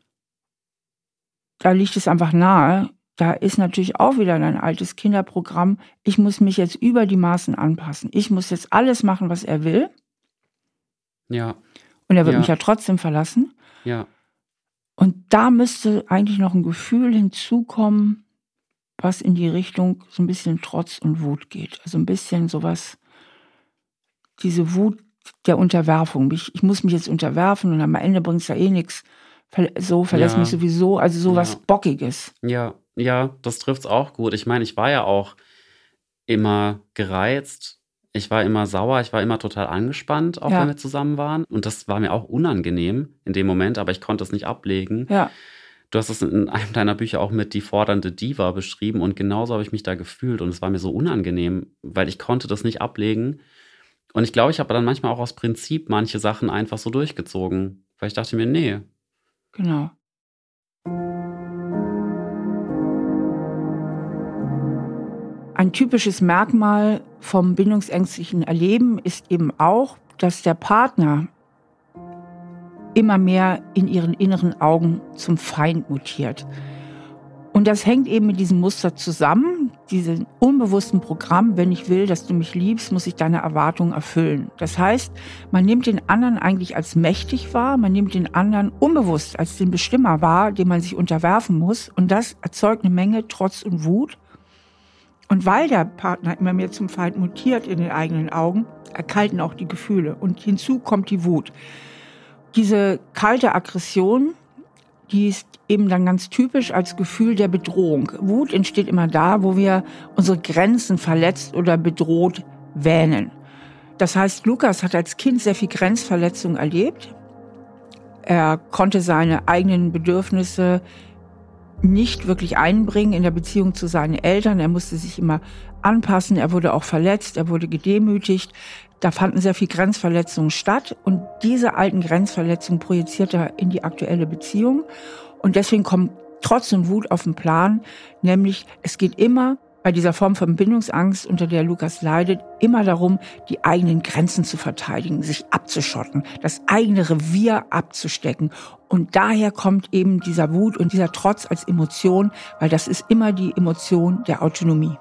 da liegt es einfach nahe. Da ist natürlich auch wieder ein altes Kinderprogramm. Ich muss mich jetzt über die Maßen anpassen. Ich muss jetzt alles machen, was er will. Ja. Und er wird ja. mich ja trotzdem verlassen. Ja. Und da müsste eigentlich noch ein Gefühl hinzukommen, was in die Richtung so ein bisschen Trotz und Wut geht. Also ein bisschen sowas, diese Wut der Unterwerfung. Ich, ich muss mich jetzt unterwerfen und am Ende bringt es ja eh nichts so verlässt ja. mich sowieso, also sowas ja. Bockiges. Ja, ja, das trifft es auch gut. Ich meine, ich war ja auch immer gereizt. Ich war immer sauer, ich war immer total angespannt, auch ja. wenn wir zusammen waren. Und das war mir auch unangenehm in dem Moment, aber ich konnte es nicht ablegen. Ja. Du hast es in einem deiner Bücher auch mit die fordernde Diva beschrieben und genauso habe ich mich da gefühlt und es war mir so unangenehm, weil ich konnte das nicht ablegen. Und ich glaube, ich habe dann manchmal auch aus Prinzip manche Sachen einfach so durchgezogen, weil ich dachte mir, nee, Genau. Ein typisches Merkmal vom bindungsängstlichen Erleben ist eben auch, dass der Partner immer mehr in ihren inneren Augen zum Feind mutiert. Und das hängt eben mit diesem Muster zusammen, diesem unbewussten Programm, wenn ich will, dass du mich liebst, muss ich deine Erwartungen erfüllen. Das heißt, man nimmt den anderen eigentlich als mächtig wahr, man nimmt den anderen unbewusst als den Bestimmer wahr, dem man sich unterwerfen muss. Und das erzeugt eine Menge Trotz und Wut. Und weil der Partner immer mehr zum Feind mutiert in den eigenen Augen, erkalten auch die Gefühle. Und hinzu kommt die Wut. Diese kalte Aggression, die ist eben dann ganz typisch als Gefühl der Bedrohung. Wut entsteht immer da, wo wir unsere Grenzen verletzt oder bedroht wähnen. Das heißt, Lukas hat als Kind sehr viel Grenzverletzung erlebt. Er konnte seine eigenen Bedürfnisse nicht wirklich einbringen in der Beziehung zu seinen Eltern. Er musste sich immer anpassen. Er wurde auch verletzt. Er wurde gedemütigt. Da fanden sehr viel Grenzverletzungen statt und diese alten Grenzverletzungen projiziert er in die aktuelle Beziehung. Und deswegen kommt trotzdem Wut auf den Plan, nämlich es geht immer bei dieser Form von Bindungsangst, unter der Lukas leidet, immer darum, die eigenen Grenzen zu verteidigen, sich abzuschotten, das eigene Revier abzustecken. Und daher kommt eben dieser Wut und dieser Trotz als Emotion, weil das ist immer die Emotion der Autonomie.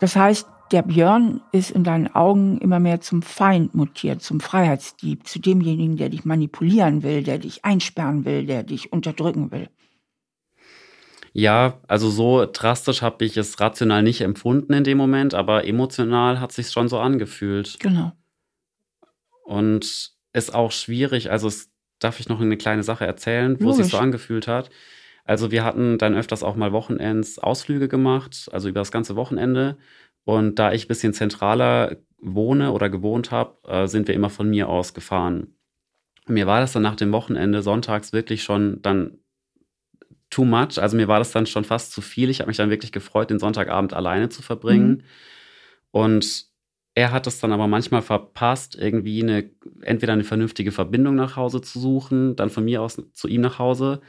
Das heißt, der Björn ist in deinen Augen immer mehr zum Feind mutiert, zum Freiheitsdieb, zu demjenigen, der dich manipulieren will, der dich einsperren will, der dich unterdrücken will. Ja, also so drastisch habe ich es rational nicht empfunden in dem Moment, aber emotional hat sich schon so angefühlt. Genau. Und ist auch schwierig, also es, darf ich noch eine kleine Sache erzählen, wo es sich so angefühlt hat. Also wir hatten dann öfters auch mal Wochenends Ausflüge gemacht, also über das ganze Wochenende. Und da ich ein bisschen zentraler wohne oder gewohnt habe, äh, sind wir immer von mir aus gefahren. Und mir war das dann nach dem Wochenende sonntags wirklich schon dann too much. Also mir war das dann schon fast zu viel. Ich habe mich dann wirklich gefreut, den Sonntagabend alleine zu verbringen. Mhm. Und er hat es dann aber manchmal verpasst, irgendwie eine, entweder eine vernünftige Verbindung nach Hause zu suchen, dann von mir aus zu ihm nach Hause.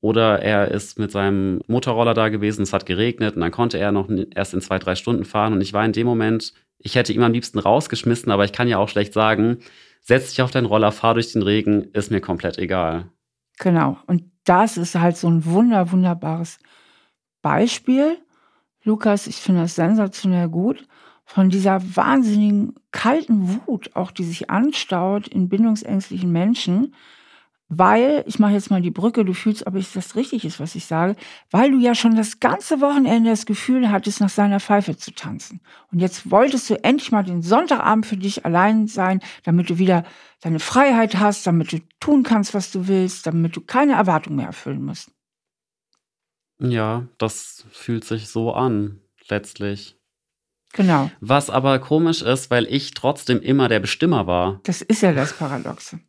Oder er ist mit seinem Motorroller da gewesen, es hat geregnet und dann konnte er noch erst in zwei, drei Stunden fahren. Und ich war in dem Moment, ich hätte ihm am liebsten rausgeschmissen, aber ich kann ja auch schlecht sagen, setz dich auf deinen Roller, fahr durch den Regen, ist mir komplett egal. Genau. Und das ist halt so ein wunder, wunderbares Beispiel. Lukas, ich finde das sensationell gut, von dieser wahnsinnigen kalten Wut, auch die sich anstaut in bindungsängstlichen Menschen, weil, ich mache jetzt mal die Brücke, du fühlst, ob es das richtig ist, was ich sage, weil du ja schon das ganze Wochenende das Gefühl hattest, nach seiner Pfeife zu tanzen. Und jetzt wolltest du endlich mal den Sonntagabend für dich allein sein, damit du wieder deine Freiheit hast, damit du tun kannst, was du willst, damit du keine Erwartung mehr erfüllen musst. Ja, das fühlt sich so an, letztlich. Genau. Was aber komisch ist, weil ich trotzdem immer der Bestimmer war. Das ist ja das Paradoxe.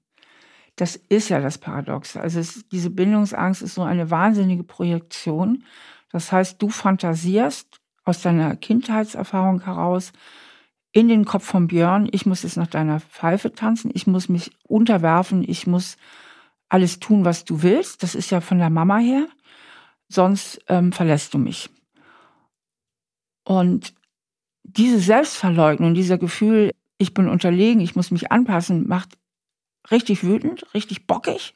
Das ist ja das Paradoxe. Also es, diese Bindungsangst ist so eine wahnsinnige Projektion. Das heißt, du fantasierst aus deiner Kindheitserfahrung heraus in den Kopf von Björn, ich muss jetzt nach deiner Pfeife tanzen, ich muss mich unterwerfen, ich muss alles tun, was du willst. Das ist ja von der Mama her. Sonst ähm, verlässt du mich. Und diese Selbstverleugnung, dieser Gefühl, ich bin unterlegen, ich muss mich anpassen, macht richtig wütend, richtig bockig.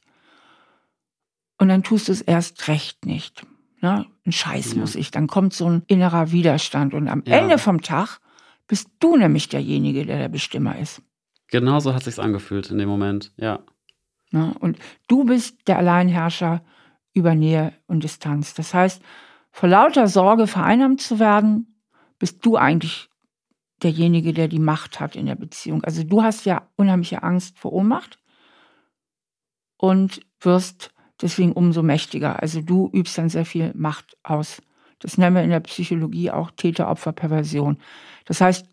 Und dann tust du es erst recht nicht. Ne? Ein Scheiß ja. muss ich. Dann kommt so ein innerer Widerstand. Und am ja. Ende vom Tag bist du nämlich derjenige, der der Bestimmer ist. Genau so hat sich's angefühlt in dem Moment, ja. Ne? Und du bist der Alleinherrscher über Nähe und Distanz. Das heißt, vor lauter Sorge vereinnahmt zu werden, bist du eigentlich derjenige, der die Macht hat in der Beziehung. Also du hast ja unheimliche Angst vor Ohnmacht und wirst deswegen umso mächtiger. Also du übst dann sehr viel Macht aus. Das nennen wir in der Psychologie auch Täter-Opfer-Perversion. Das heißt,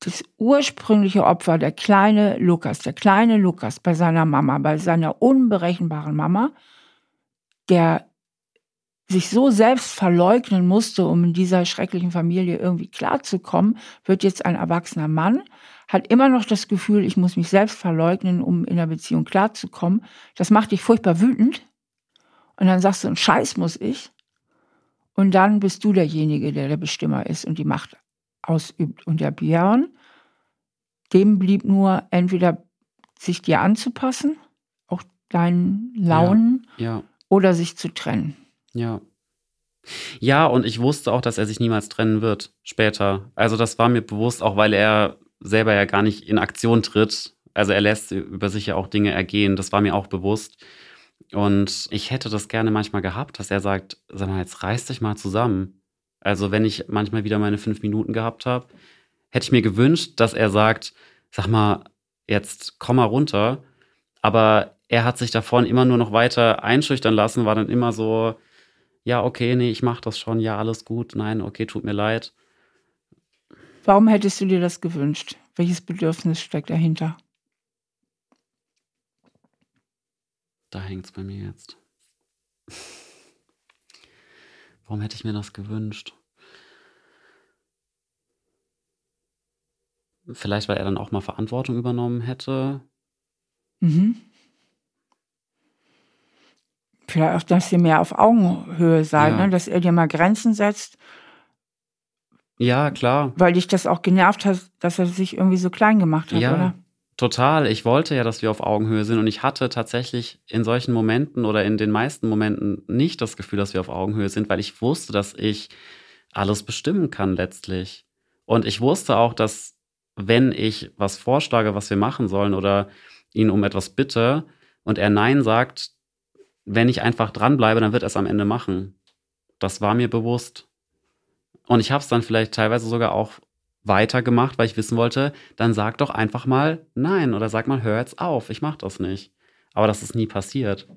das ursprüngliche Opfer, der kleine Lukas, der kleine Lukas bei seiner Mama, bei seiner unberechenbaren Mama, der sich so selbst verleugnen musste, um in dieser schrecklichen Familie irgendwie klarzukommen, wird jetzt ein erwachsener Mann, hat immer noch das Gefühl, ich muss mich selbst verleugnen, um in der Beziehung klarzukommen. Das macht dich furchtbar wütend. Und dann sagst du, ein Scheiß muss ich. Und dann bist du derjenige, der der Bestimmer ist und die Macht ausübt. Und der Björn, dem blieb nur entweder sich dir anzupassen, auch deinen Launen, ja, ja. oder sich zu trennen. Ja. Ja, und ich wusste auch, dass er sich niemals trennen wird später. Also das war mir bewusst, auch weil er selber ja gar nicht in Aktion tritt. Also er lässt über sich ja auch Dinge ergehen. Das war mir auch bewusst. Und ich hätte das gerne manchmal gehabt, dass er sagt, sag mal, jetzt reiß dich mal zusammen. Also wenn ich manchmal wieder meine fünf Minuten gehabt habe, hätte ich mir gewünscht, dass er sagt, sag mal, jetzt komm mal runter. Aber er hat sich davon immer nur noch weiter einschüchtern lassen, war dann immer so, ja, okay, nee, ich mach das schon, ja, alles gut, nein, okay, tut mir leid. Warum hättest du dir das gewünscht? Welches Bedürfnis steckt dahinter? Da hängt es bei mir jetzt. Warum hätte ich mir das gewünscht? Vielleicht, weil er dann auch mal Verantwortung übernommen hätte. Mhm. Vielleicht auch, dass ihr mehr auf Augenhöhe seid, ja. ne? dass er dir mal Grenzen setzt. Ja, klar. Weil dich das auch genervt hat, dass er sich irgendwie so klein gemacht hat, ja, oder? Total. Ich wollte ja, dass wir auf Augenhöhe sind und ich hatte tatsächlich in solchen Momenten oder in den meisten Momenten nicht das Gefühl, dass wir auf Augenhöhe sind, weil ich wusste, dass ich alles bestimmen kann letztlich. Und ich wusste auch, dass wenn ich was vorschlage, was wir machen sollen oder ihn um etwas bitte und er Nein sagt, wenn ich einfach dranbleibe, dann wird er es am Ende machen. Das war mir bewusst. Und ich habe es dann vielleicht teilweise sogar auch weitergemacht, weil ich wissen wollte, dann sag doch einfach mal nein oder sag mal, hör jetzt auf, ich mach das nicht. Aber das ist nie passiert.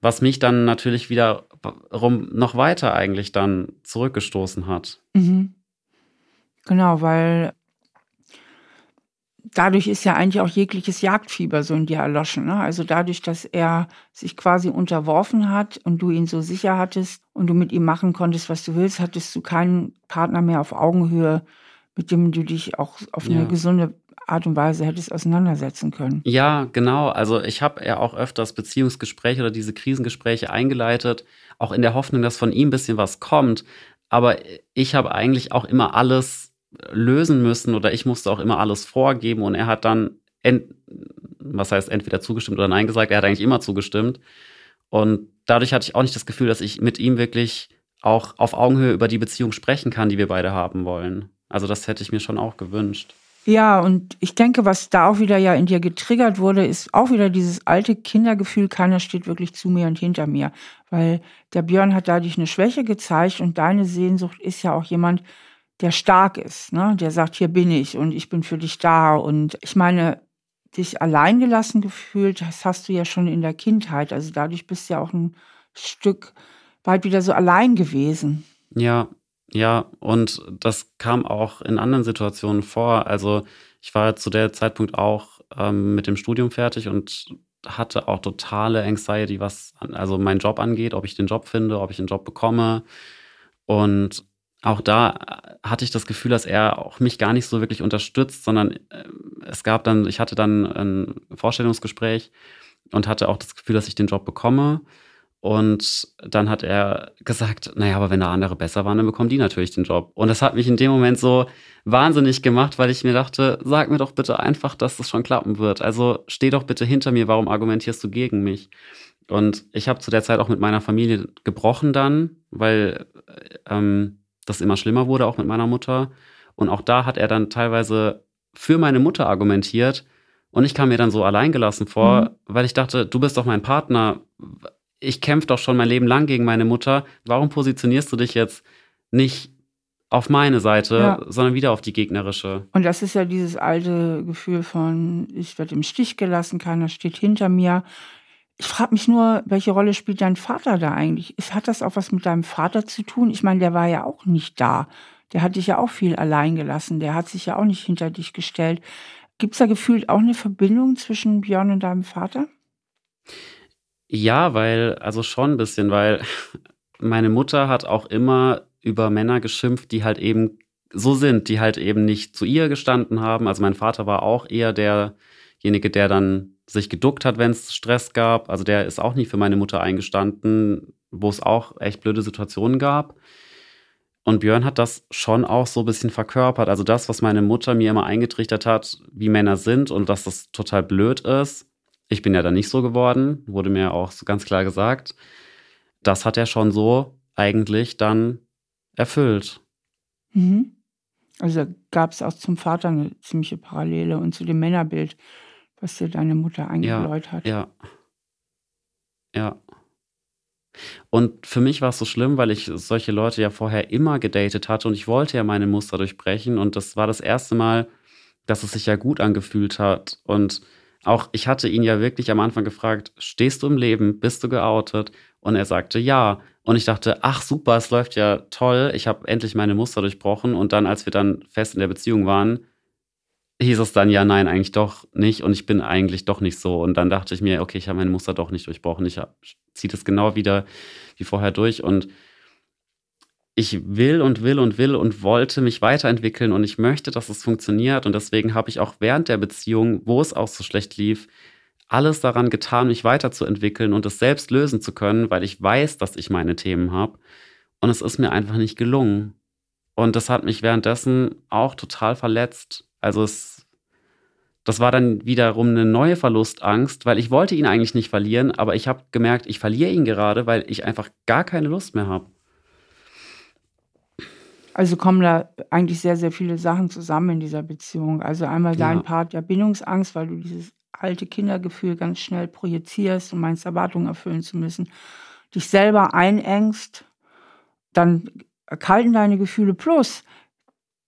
Was mich dann natürlich wiederum noch weiter eigentlich dann zurückgestoßen hat. Mhm. Genau, weil dadurch ist ja eigentlich auch jegliches Jagdfieber so in dir erloschen. Ne? Also dadurch, dass er sich quasi unterworfen hat und du ihn so sicher hattest und du mit ihm machen konntest, was du willst, hattest du keinen Partner mehr auf Augenhöhe, mit dem du dich auch auf eine ja. gesunde Art und Weise hättest auseinandersetzen können. Ja, genau. Also ich habe ja auch öfters Beziehungsgespräche oder diese Krisengespräche eingeleitet, auch in der Hoffnung, dass von ihm ein bisschen was kommt. Aber ich habe eigentlich auch immer alles lösen müssen oder ich musste auch immer alles vorgeben und er hat dann, was heißt entweder zugestimmt oder nein gesagt, er hat eigentlich immer zugestimmt. Und dadurch hatte ich auch nicht das Gefühl, dass ich mit ihm wirklich auch auf Augenhöhe über die Beziehung sprechen kann, die wir beide haben wollen. Also das hätte ich mir schon auch gewünscht. Ja, und ich denke, was da auch wieder ja in dir getriggert wurde, ist auch wieder dieses alte Kindergefühl, keiner steht wirklich zu mir und hinter mir. Weil der Björn hat dadurch eine Schwäche gezeigt und deine Sehnsucht ist ja auch jemand, der stark ist, ne? der sagt, hier bin ich und ich bin für dich da. Und ich meine, dich alleingelassen gefühlt, das hast du ja schon in der Kindheit. Also dadurch bist du ja auch ein Stück weit wieder so allein gewesen. Ja, ja, und das kam auch in anderen Situationen vor. Also ich war zu der Zeitpunkt auch ähm, mit dem Studium fertig und hatte auch totale Anxiety, was also meinen Job angeht, ob ich den Job finde, ob ich den Job bekomme. Und auch da hatte ich das Gefühl, dass er auch mich gar nicht so wirklich unterstützt, sondern äh, es gab dann, ich hatte dann ein Vorstellungsgespräch und hatte auch das Gefühl, dass ich den Job bekomme. Und dann hat er gesagt, naja, aber wenn da andere besser waren, dann bekommen die natürlich den Job. Und das hat mich in dem Moment so wahnsinnig gemacht, weil ich mir dachte, sag mir doch bitte einfach, dass das schon klappen wird. Also steh doch bitte hinter mir, warum argumentierst du gegen mich? Und ich habe zu der Zeit auch mit meiner Familie gebrochen dann, weil ähm, das immer schlimmer wurde, auch mit meiner Mutter. Und auch da hat er dann teilweise für meine Mutter argumentiert. Und ich kam mir dann so alleingelassen vor, mhm. weil ich dachte, du bist doch mein Partner ich kämpfe doch schon mein Leben lang gegen meine Mutter. Warum positionierst du dich jetzt nicht auf meine Seite, ja. sondern wieder auf die gegnerische? Und das ist ja dieses alte Gefühl von, ich werde im Stich gelassen, keiner steht hinter mir. Ich frage mich nur, welche Rolle spielt dein Vater da eigentlich? Hat das auch was mit deinem Vater zu tun? Ich meine, der war ja auch nicht da. Der hat dich ja auch viel allein gelassen. Der hat sich ja auch nicht hinter dich gestellt. Gibt es da gefühlt auch eine Verbindung zwischen Björn und deinem Vater? Ja, weil, also schon ein bisschen, weil meine Mutter hat auch immer über Männer geschimpft, die halt eben so sind, die halt eben nicht zu ihr gestanden haben. Also mein Vater war auch eher derjenige, der dann sich geduckt hat, wenn es Stress gab. Also der ist auch nicht für meine Mutter eingestanden, wo es auch echt blöde Situationen gab. Und Björn hat das schon auch so ein bisschen verkörpert. Also das, was meine Mutter mir immer eingetrichtert hat, wie Männer sind und dass das total blöd ist, ich bin ja dann nicht so geworden, wurde mir auch so ganz klar gesagt. Das hat er schon so eigentlich dann erfüllt. Mhm. Also gab es auch zum Vater eine ziemliche Parallele und zu dem Männerbild, was dir deine Mutter eingebläut ja, hat. Ja. Ja. Und für mich war es so schlimm, weil ich solche Leute ja vorher immer gedatet hatte und ich wollte ja meine Muster durchbrechen und das war das erste Mal, dass es sich ja gut angefühlt hat und auch ich hatte ihn ja wirklich am Anfang gefragt, stehst du im Leben, bist du geoutet? Und er sagte ja. Und ich dachte, ach super, es läuft ja toll, ich habe endlich meine Muster durchbrochen. Und dann, als wir dann fest in der Beziehung waren, hieß es dann ja, nein, eigentlich doch nicht. Und ich bin eigentlich doch nicht so. Und dann dachte ich mir, okay, ich habe meine Muster doch nicht durchbrochen. Ich ziehe das genau wieder wie vorher durch. Und ich will und will und will und wollte mich weiterentwickeln und ich möchte, dass es funktioniert. Und deswegen habe ich auch während der Beziehung, wo es auch so schlecht lief, alles daran getan, mich weiterzuentwickeln und es selbst lösen zu können, weil ich weiß, dass ich meine Themen habe. Und es ist mir einfach nicht gelungen. Und das hat mich währenddessen auch total verletzt. Also es, das war dann wiederum eine neue Verlustangst, weil ich wollte ihn eigentlich nicht verlieren, aber ich habe gemerkt, ich verliere ihn gerade, weil ich einfach gar keine Lust mehr habe. Also kommen da eigentlich sehr, sehr viele Sachen zusammen in dieser Beziehung. Also einmal dein ja. Part der Bindungsangst, weil du dieses alte Kindergefühl ganz schnell projizierst und meinst, Erwartungen erfüllen zu müssen. Dich selber einengst, dann kalten deine Gefühle plus.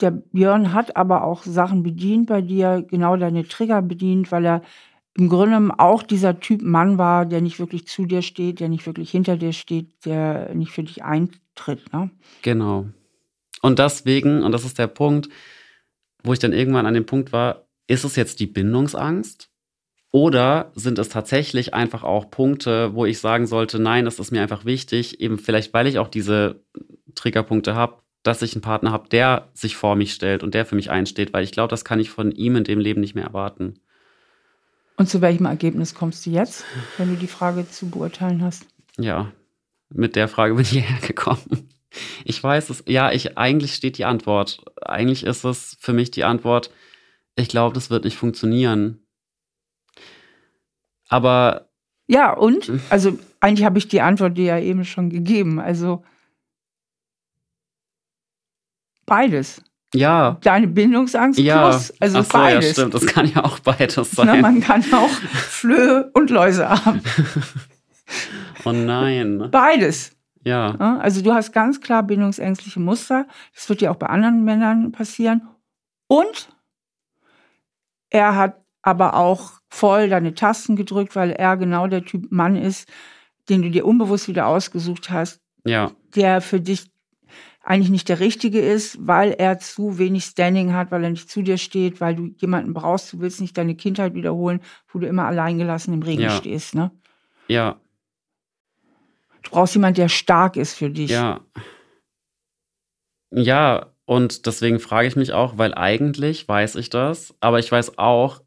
Der Björn hat aber auch Sachen bedient bei dir, genau deine Trigger bedient, weil er im Grunde auch dieser Typ Mann war, der nicht wirklich zu dir steht, der nicht wirklich hinter dir steht, der nicht für dich eintritt. Ne? Genau. Und deswegen, und das ist der Punkt, wo ich dann irgendwann an dem Punkt war, ist es jetzt die Bindungsangst? Oder sind es tatsächlich einfach auch Punkte, wo ich sagen sollte, nein, das ist mir einfach wichtig, eben vielleicht, weil ich auch diese Triggerpunkte habe, dass ich einen Partner habe, der sich vor mich stellt und der für mich einsteht, weil ich glaube, das kann ich von ihm in dem Leben nicht mehr erwarten. Und zu welchem Ergebnis kommst du jetzt, wenn du die Frage zu beurteilen hast? Ja, mit der Frage bin ich hierher gekommen. Ich weiß es. Ja, ich, eigentlich steht die Antwort. Eigentlich ist es für mich die Antwort, ich glaube, das wird nicht funktionieren. Aber. Ja, und? Hm. Also, eigentlich habe ich die Antwort dir ja eben schon gegeben. Also, beides. Ja. Deine Bindungsangst ja. plus, also Ach so, beides. ja, stimmt. Das kann ja auch beides Na, sein. man kann auch Flöhe und Läuse haben. oh nein. Beides. Ja. Ja, Also du hast ganz klar bindungsängstliche Muster. Das wird dir auch bei anderen Männern passieren. Und er hat aber auch voll deine Tasten gedrückt, weil er genau der Typ Mann ist, den du dir unbewusst wieder ausgesucht hast, Ja. der für dich eigentlich nicht der Richtige ist, weil er zu wenig Standing hat, weil er nicht zu dir steht, weil du jemanden brauchst, du willst nicht deine Kindheit wiederholen, wo du immer alleingelassen im Regen Ja. stehst. Ne? Ja. Du brauchst jemanden, der stark ist für dich. Ja. Ja, und deswegen frage ich mich auch, weil eigentlich weiß ich das, aber ich weiß auch,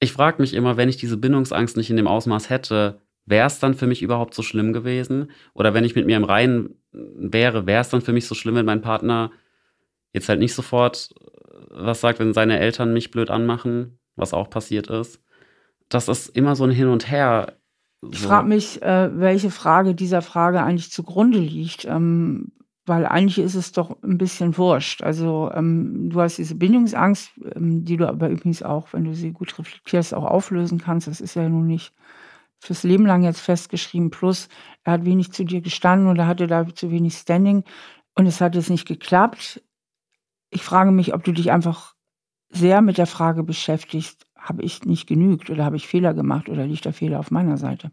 ich frage mich immer, wenn ich diese Bindungsangst nicht in dem Ausmaß hätte, wäre es dann für mich überhaupt so schlimm gewesen? Oder wenn ich mit mir im Reinen wäre, wäre es dann für mich so schlimm, wenn mein Partner jetzt halt nicht sofort äh, was sagt, wenn seine Eltern mich blöd anmachen, was auch passiert ist? Das ist immer so ein Hin und Her. Ich So. frage mich, äh, welche Frage dieser Frage eigentlich zugrunde liegt. Ähm, weil eigentlich ist es doch ein bisschen wurscht. Also ähm, du hast diese Bindungsangst, ähm, die du aber übrigens auch, wenn du sie gut reflektierst, auch auflösen kannst. Das ist ja nun nicht fürs Leben lang jetzt festgeschrieben. Plus, er hat wenig zu dir gestanden oder hatte da zu wenig Standing und es hat jetzt nicht geklappt. Ich frage mich, ob du dich einfach sehr mit der Frage beschäftigst, habe ich nicht genügt oder habe ich Fehler gemacht oder liegt der Fehler auf meiner Seite?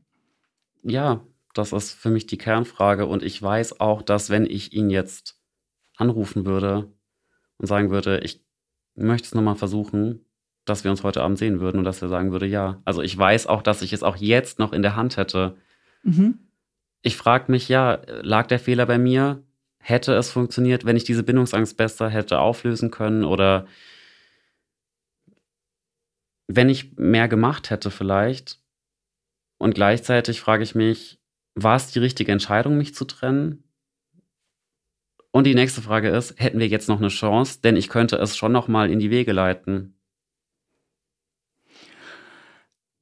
Ja, das ist für mich die Kernfrage. Und ich weiß auch, dass wenn ich ihn jetzt anrufen würde und sagen würde, ich möchte es nochmal versuchen, dass wir uns heute Abend sehen würden und dass er sagen würde, ja. Also ich weiß auch, dass ich es auch jetzt noch in der Hand hätte. Mhm. Ich frage mich, ja, lag der Fehler bei mir? Hätte es funktioniert, wenn ich diese Bindungsangst besser hätte auflösen können oder wenn ich mehr gemacht hätte vielleicht? Und gleichzeitig frage ich mich, war es die richtige Entscheidung, mich zu trennen? Und die nächste Frage ist, hätten wir jetzt noch eine Chance? Denn ich könnte es schon noch mal in die Wege leiten.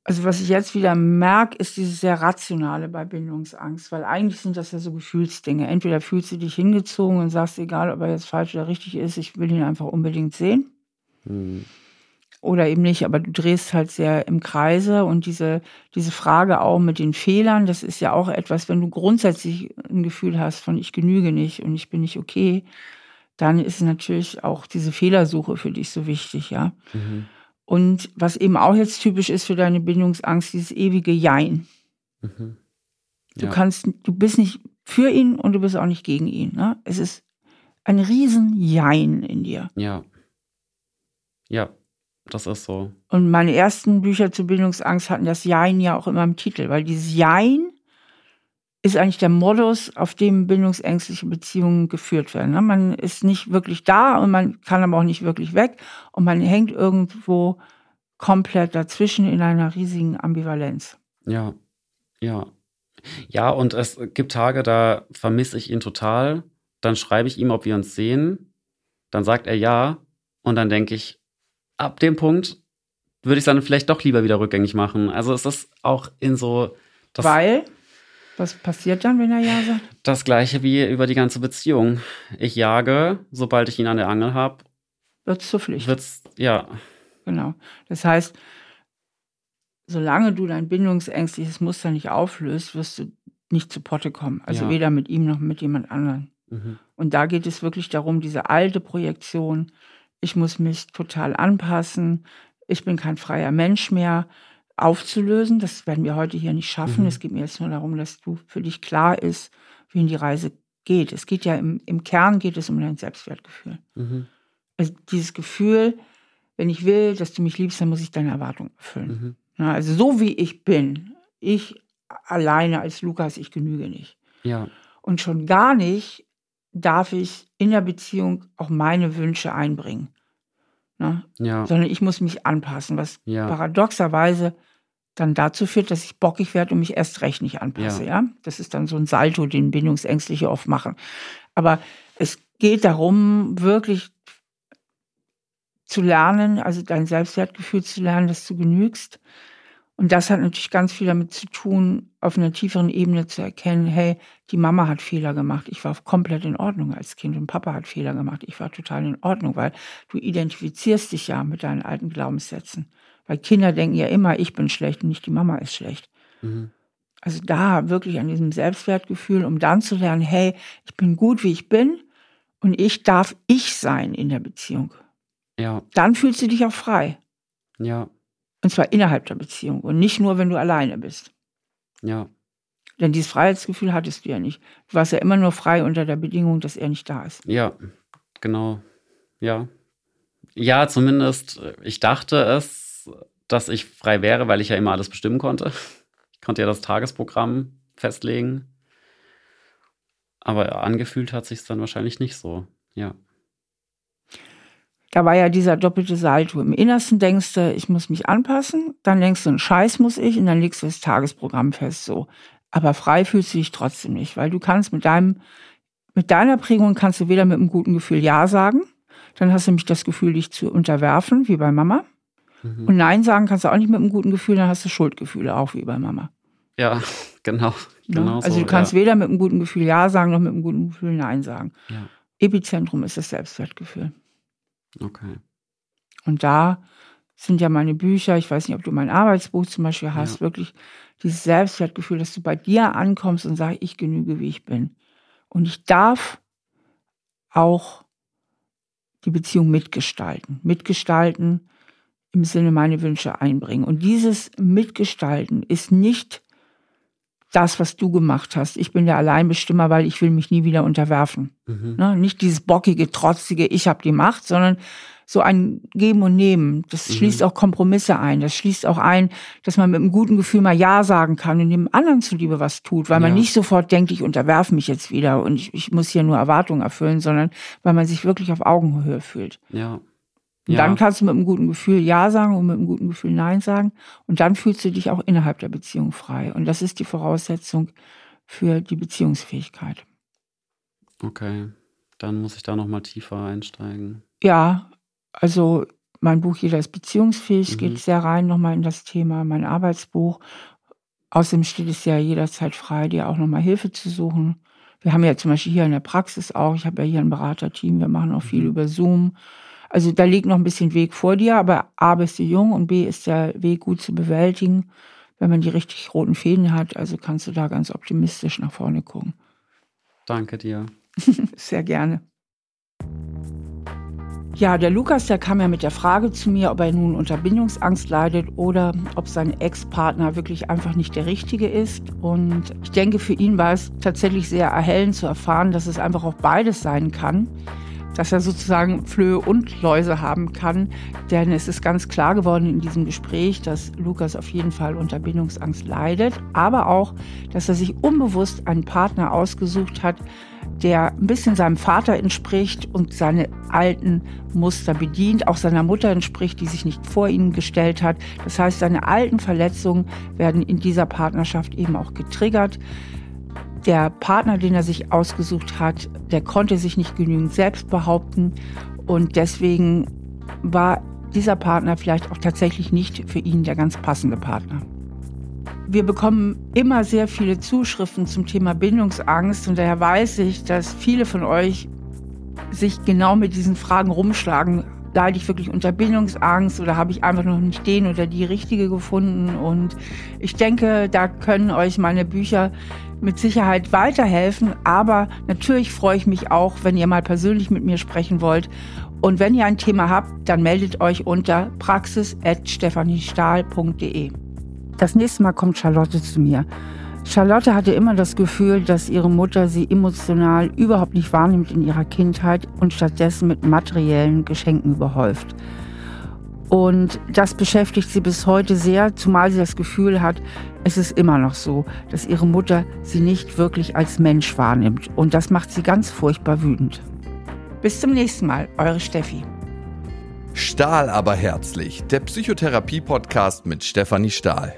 Also was ich jetzt wieder merke, ist dieses sehr Rationale bei Bindungsangst, weil eigentlich sind das ja so Gefühlsdinge. Entweder fühlst du dich hingezogen und sagst, egal ob er jetzt falsch oder richtig ist, ich will ihn einfach unbedingt sehen. Hm. Oder eben nicht, aber du drehst halt sehr im Kreise und diese, diese Frage auch mit den Fehlern, das ist ja auch etwas, wenn du grundsätzlich ein Gefühl hast von ich genüge nicht und ich bin nicht okay, dann ist natürlich auch diese Fehlersuche für dich so wichtig, ja. Mhm. Und was eben auch jetzt typisch ist für deine Bindungsangst, dieses ewige Jein. Mhm. Du Ja. kannst, du bist nicht für ihn und du bist auch nicht gegen ihn. Ne? Es ist ein riesen Jein in dir. Ja. Ja, das ist so. Und meine ersten Bücher zur Bindungsangst hatten das Jein ja auch immer im Titel, weil dieses Jein ist eigentlich der Modus, auf dem bindungsängstliche Beziehungen geführt werden. ne? Man ist nicht wirklich da und man kann aber auch nicht wirklich weg und man hängt irgendwo komplett dazwischen in einer riesigen Ambivalenz. Ja, ja. Ja, und es gibt Tage, da vermisse ich ihn total. Dann schreibe ich ihm, ob wir uns sehen. Dann sagt er ja. Und dann denke ich, ab dem Punkt würde ich es dann vielleicht doch lieber wieder rückgängig machen. Also ist auch in so das, weil, was passiert dann, wenn er Ja sagt? das gleiche wie über die ganze Beziehung. Ich jage, sobald ich ihn an der Angel habe, Wird zur Pflicht. wird's, ja, Genau. Das heißt, solange du dein bindungsängstliches Muster nicht auflöst, wirst du nicht zu Potte kommen. Also Ja. weder mit ihm noch mit jemand anderem. mhm. Und da geht es wirklich darum, diese alte Projektion, ich muss mich total anpassen, ich bin kein freier Mensch mehr, aufzulösen. Das werden wir heute hier nicht schaffen. Mhm. Es geht mir jetzt nur darum, dass du für dich klar ist, wohin die Reise geht. Es geht ja im, im Kern geht es um dein Selbstwertgefühl. Mhm. Also dieses Gefühl, wenn ich will, dass du mich liebst, dann muss ich deine Erwartungen erfüllen. Mhm. Ja, also so wie ich bin, ich alleine als Lukas, ich genüge nicht. ja, Und schon gar nicht darf ich in der Beziehung auch meine Wünsche einbringen. Ne? ja, Sondern ich muss mich anpassen, was ja, paradoxerweise dann dazu führt, dass ich bockig werde und mich erst recht nicht anpasse. Ja. Das ist dann so ein Salto, den Bindungsängstliche oft machen. Aber es geht darum, wirklich zu lernen, also dein Selbstwertgefühl zu lernen, dass du genügst Und das hat natürlich ganz viel damit zu tun, auf einer tieferen Ebene zu erkennen, hey, die Mama hat Fehler gemacht. Ich war komplett in Ordnung als Kind und Papa hat Fehler gemacht. Ich war total in Ordnung, weil du identifizierst dich ja mit deinen alten Glaubenssätzen. Weil Kinder denken ja immer, ich bin schlecht und nicht die Mama ist schlecht. Mhm. Also da wirklich an diesem Selbstwertgefühl, um dann zu lernen, hey, ich bin gut, wie ich bin und ich darf ich sein in der Beziehung. Ja. Dann fühlst du dich auch frei. Ja. Und zwar innerhalb der Beziehung und nicht nur, wenn du alleine bist. Ja. Denn dieses Freiheitsgefühl hattest du ja nicht. Du warst ja immer nur frei unter der Bedingung, dass er nicht da ist. Ja, genau. Ja. Ja, zumindest, ich dachte es, dass ich frei wäre, weil ich ja immer alles bestimmen konnte. Ich konnte ja das Tagesprogramm festlegen. Aber angefühlt hat sich es dann wahrscheinlich nicht so. Ja. Da war ja dieser doppelte Salto. Im Innersten denkst du, ich muss mich anpassen, dann denkst du, ein Scheiß muss ich und dann legst du das Tagesprogramm fest so. Aber frei fühlst du dich trotzdem nicht, weil du kannst mit deinem, mit deiner Prägung kannst du weder mit einem guten Gefühl Ja sagen, dann hast du nämlich das Gefühl, dich zu unterwerfen, wie bei Mama. Mhm. Und Nein sagen kannst du auch nicht mit einem guten Gefühl, dann hast du Schuldgefühle, auch wie bei Mama. Ja, genau. genau also so, du kannst ja. weder mit einem guten Gefühl Ja sagen, noch mit einem guten Gefühl Nein sagen. Ja. Epizentrum ist das Selbstwertgefühl. Okay. Und da sind ja meine Bücher, ich weiß nicht, ob du mein Arbeitsbuch zum Beispiel hast, ja. wirklich dieses Selbstwertgefühl, dass du bei dir ankommst und sagst, ich genüge, wie ich bin. Und ich darf auch die Beziehung mitgestalten. Mitgestalten im Sinne meine Wünsche einbringen. Und dieses Mitgestalten ist nicht das, was du gemacht hast. Ich bin der Alleinbestimmer, weil ich will mich nie wieder unterwerfen. Mhm. Ne? Nicht dieses bockige, trotzige, ich habe die Macht, sondern so ein Geben und Nehmen. Das mhm. schließt auch Kompromisse ein. Das schließt auch ein, dass man mit einem guten Gefühl mal Ja sagen kann und dem anderen zuliebe was tut, weil ja. man nicht sofort denkt, ich unterwerfe mich jetzt wieder und ich, ich muss hier nur Erwartungen erfüllen, sondern weil man sich wirklich auf Augenhöhe fühlt. Ja. Und ja. dann kannst du mit einem guten Gefühl Ja sagen und mit einem guten Gefühl Nein sagen. Und dann fühlst du dich auch innerhalb der Beziehung frei. Und das ist die Voraussetzung für die Beziehungsfähigkeit. Okay, dann muss ich da nochmal tiefer einsteigen. Ja, also mein Buch Jeder ist beziehungsfähig mhm. geht sehr rein nochmal in das Thema, mein Arbeitsbuch. Außerdem steht es ja jederzeit frei, dir auch nochmal Hilfe zu suchen. Wir haben ja zum Beispiel hier in der Praxis auch, ich habe ja hier ein Beraterteam, wir machen auch viel mhm. über Zoom. Also da liegt noch ein bisschen Weg vor dir, aber A bist du jung und B ist der Weg gut zu bewältigen. Wenn man die richtig roten Fäden hat, also kannst du da ganz optimistisch nach vorne gucken. Danke dir. Sehr gerne. Ja, der Lukas, der kam ja mit der Frage zu mir, ob er nun unter Bindungsangst leidet oder ob sein Ex-Partner wirklich einfach nicht der Richtige ist. Und ich denke, für ihn war es tatsächlich sehr erhellend zu erfahren, dass es einfach auch beides sein kann dass er sozusagen Flöhe und Läuse haben kann. Denn es ist ganz klar geworden in diesem Gespräch, dass Lukas auf jeden Fall unter Bindungsangst leidet, aber auch, dass er sich unbewusst einen Partner ausgesucht hat, der ein bisschen seinem Vater entspricht und seine alten Muster bedient, auch seiner Mutter entspricht, die sich nicht vor ihn gestellt hat. Das heißt, seine alten Verletzungen werden in dieser Partnerschaft eben auch getriggert. Der Partner, den er sich ausgesucht hat, der konnte sich nicht genügend selbst behaupten und deswegen war dieser Partner vielleicht auch tatsächlich nicht für ihn der ganz passende Partner. Wir bekommen immer sehr viele Zuschriften zum Thema Bindungsangst und daher weiß ich, dass viele von euch sich genau mit diesen Fragen rumschlagen. Leide ich wirklich unter Bindungsangst oder habe ich einfach noch nicht den oder die richtige gefunden? Und ich denke, da können euch meine Bücher mit Sicherheit weiterhelfen. Aber natürlich freue ich mich auch, wenn ihr mal persönlich mit mir sprechen wollt. Und wenn ihr ein Thema habt, dann meldet euch unter praxis.stephaniestahl.de. Das nächste Mal kommt Charlotte zu mir. Charlotte hatte immer das Gefühl, dass ihre Mutter sie emotional überhaupt nicht wahrnimmt in ihrer Kindheit und stattdessen mit materiellen Geschenken überhäuft. Und das beschäftigt sie bis heute sehr, zumal sie das Gefühl hat, es ist immer noch so, dass ihre Mutter sie nicht wirklich als Mensch wahrnimmt. Und das macht sie ganz furchtbar wütend. Bis zum nächsten Mal, eure Steffi. Stahl aber herzlich, der Psychotherapie-Podcast mit Stefanie Stahl.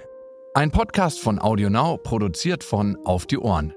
Ein Podcast von AudioNow, produziert von Auf die Ohren.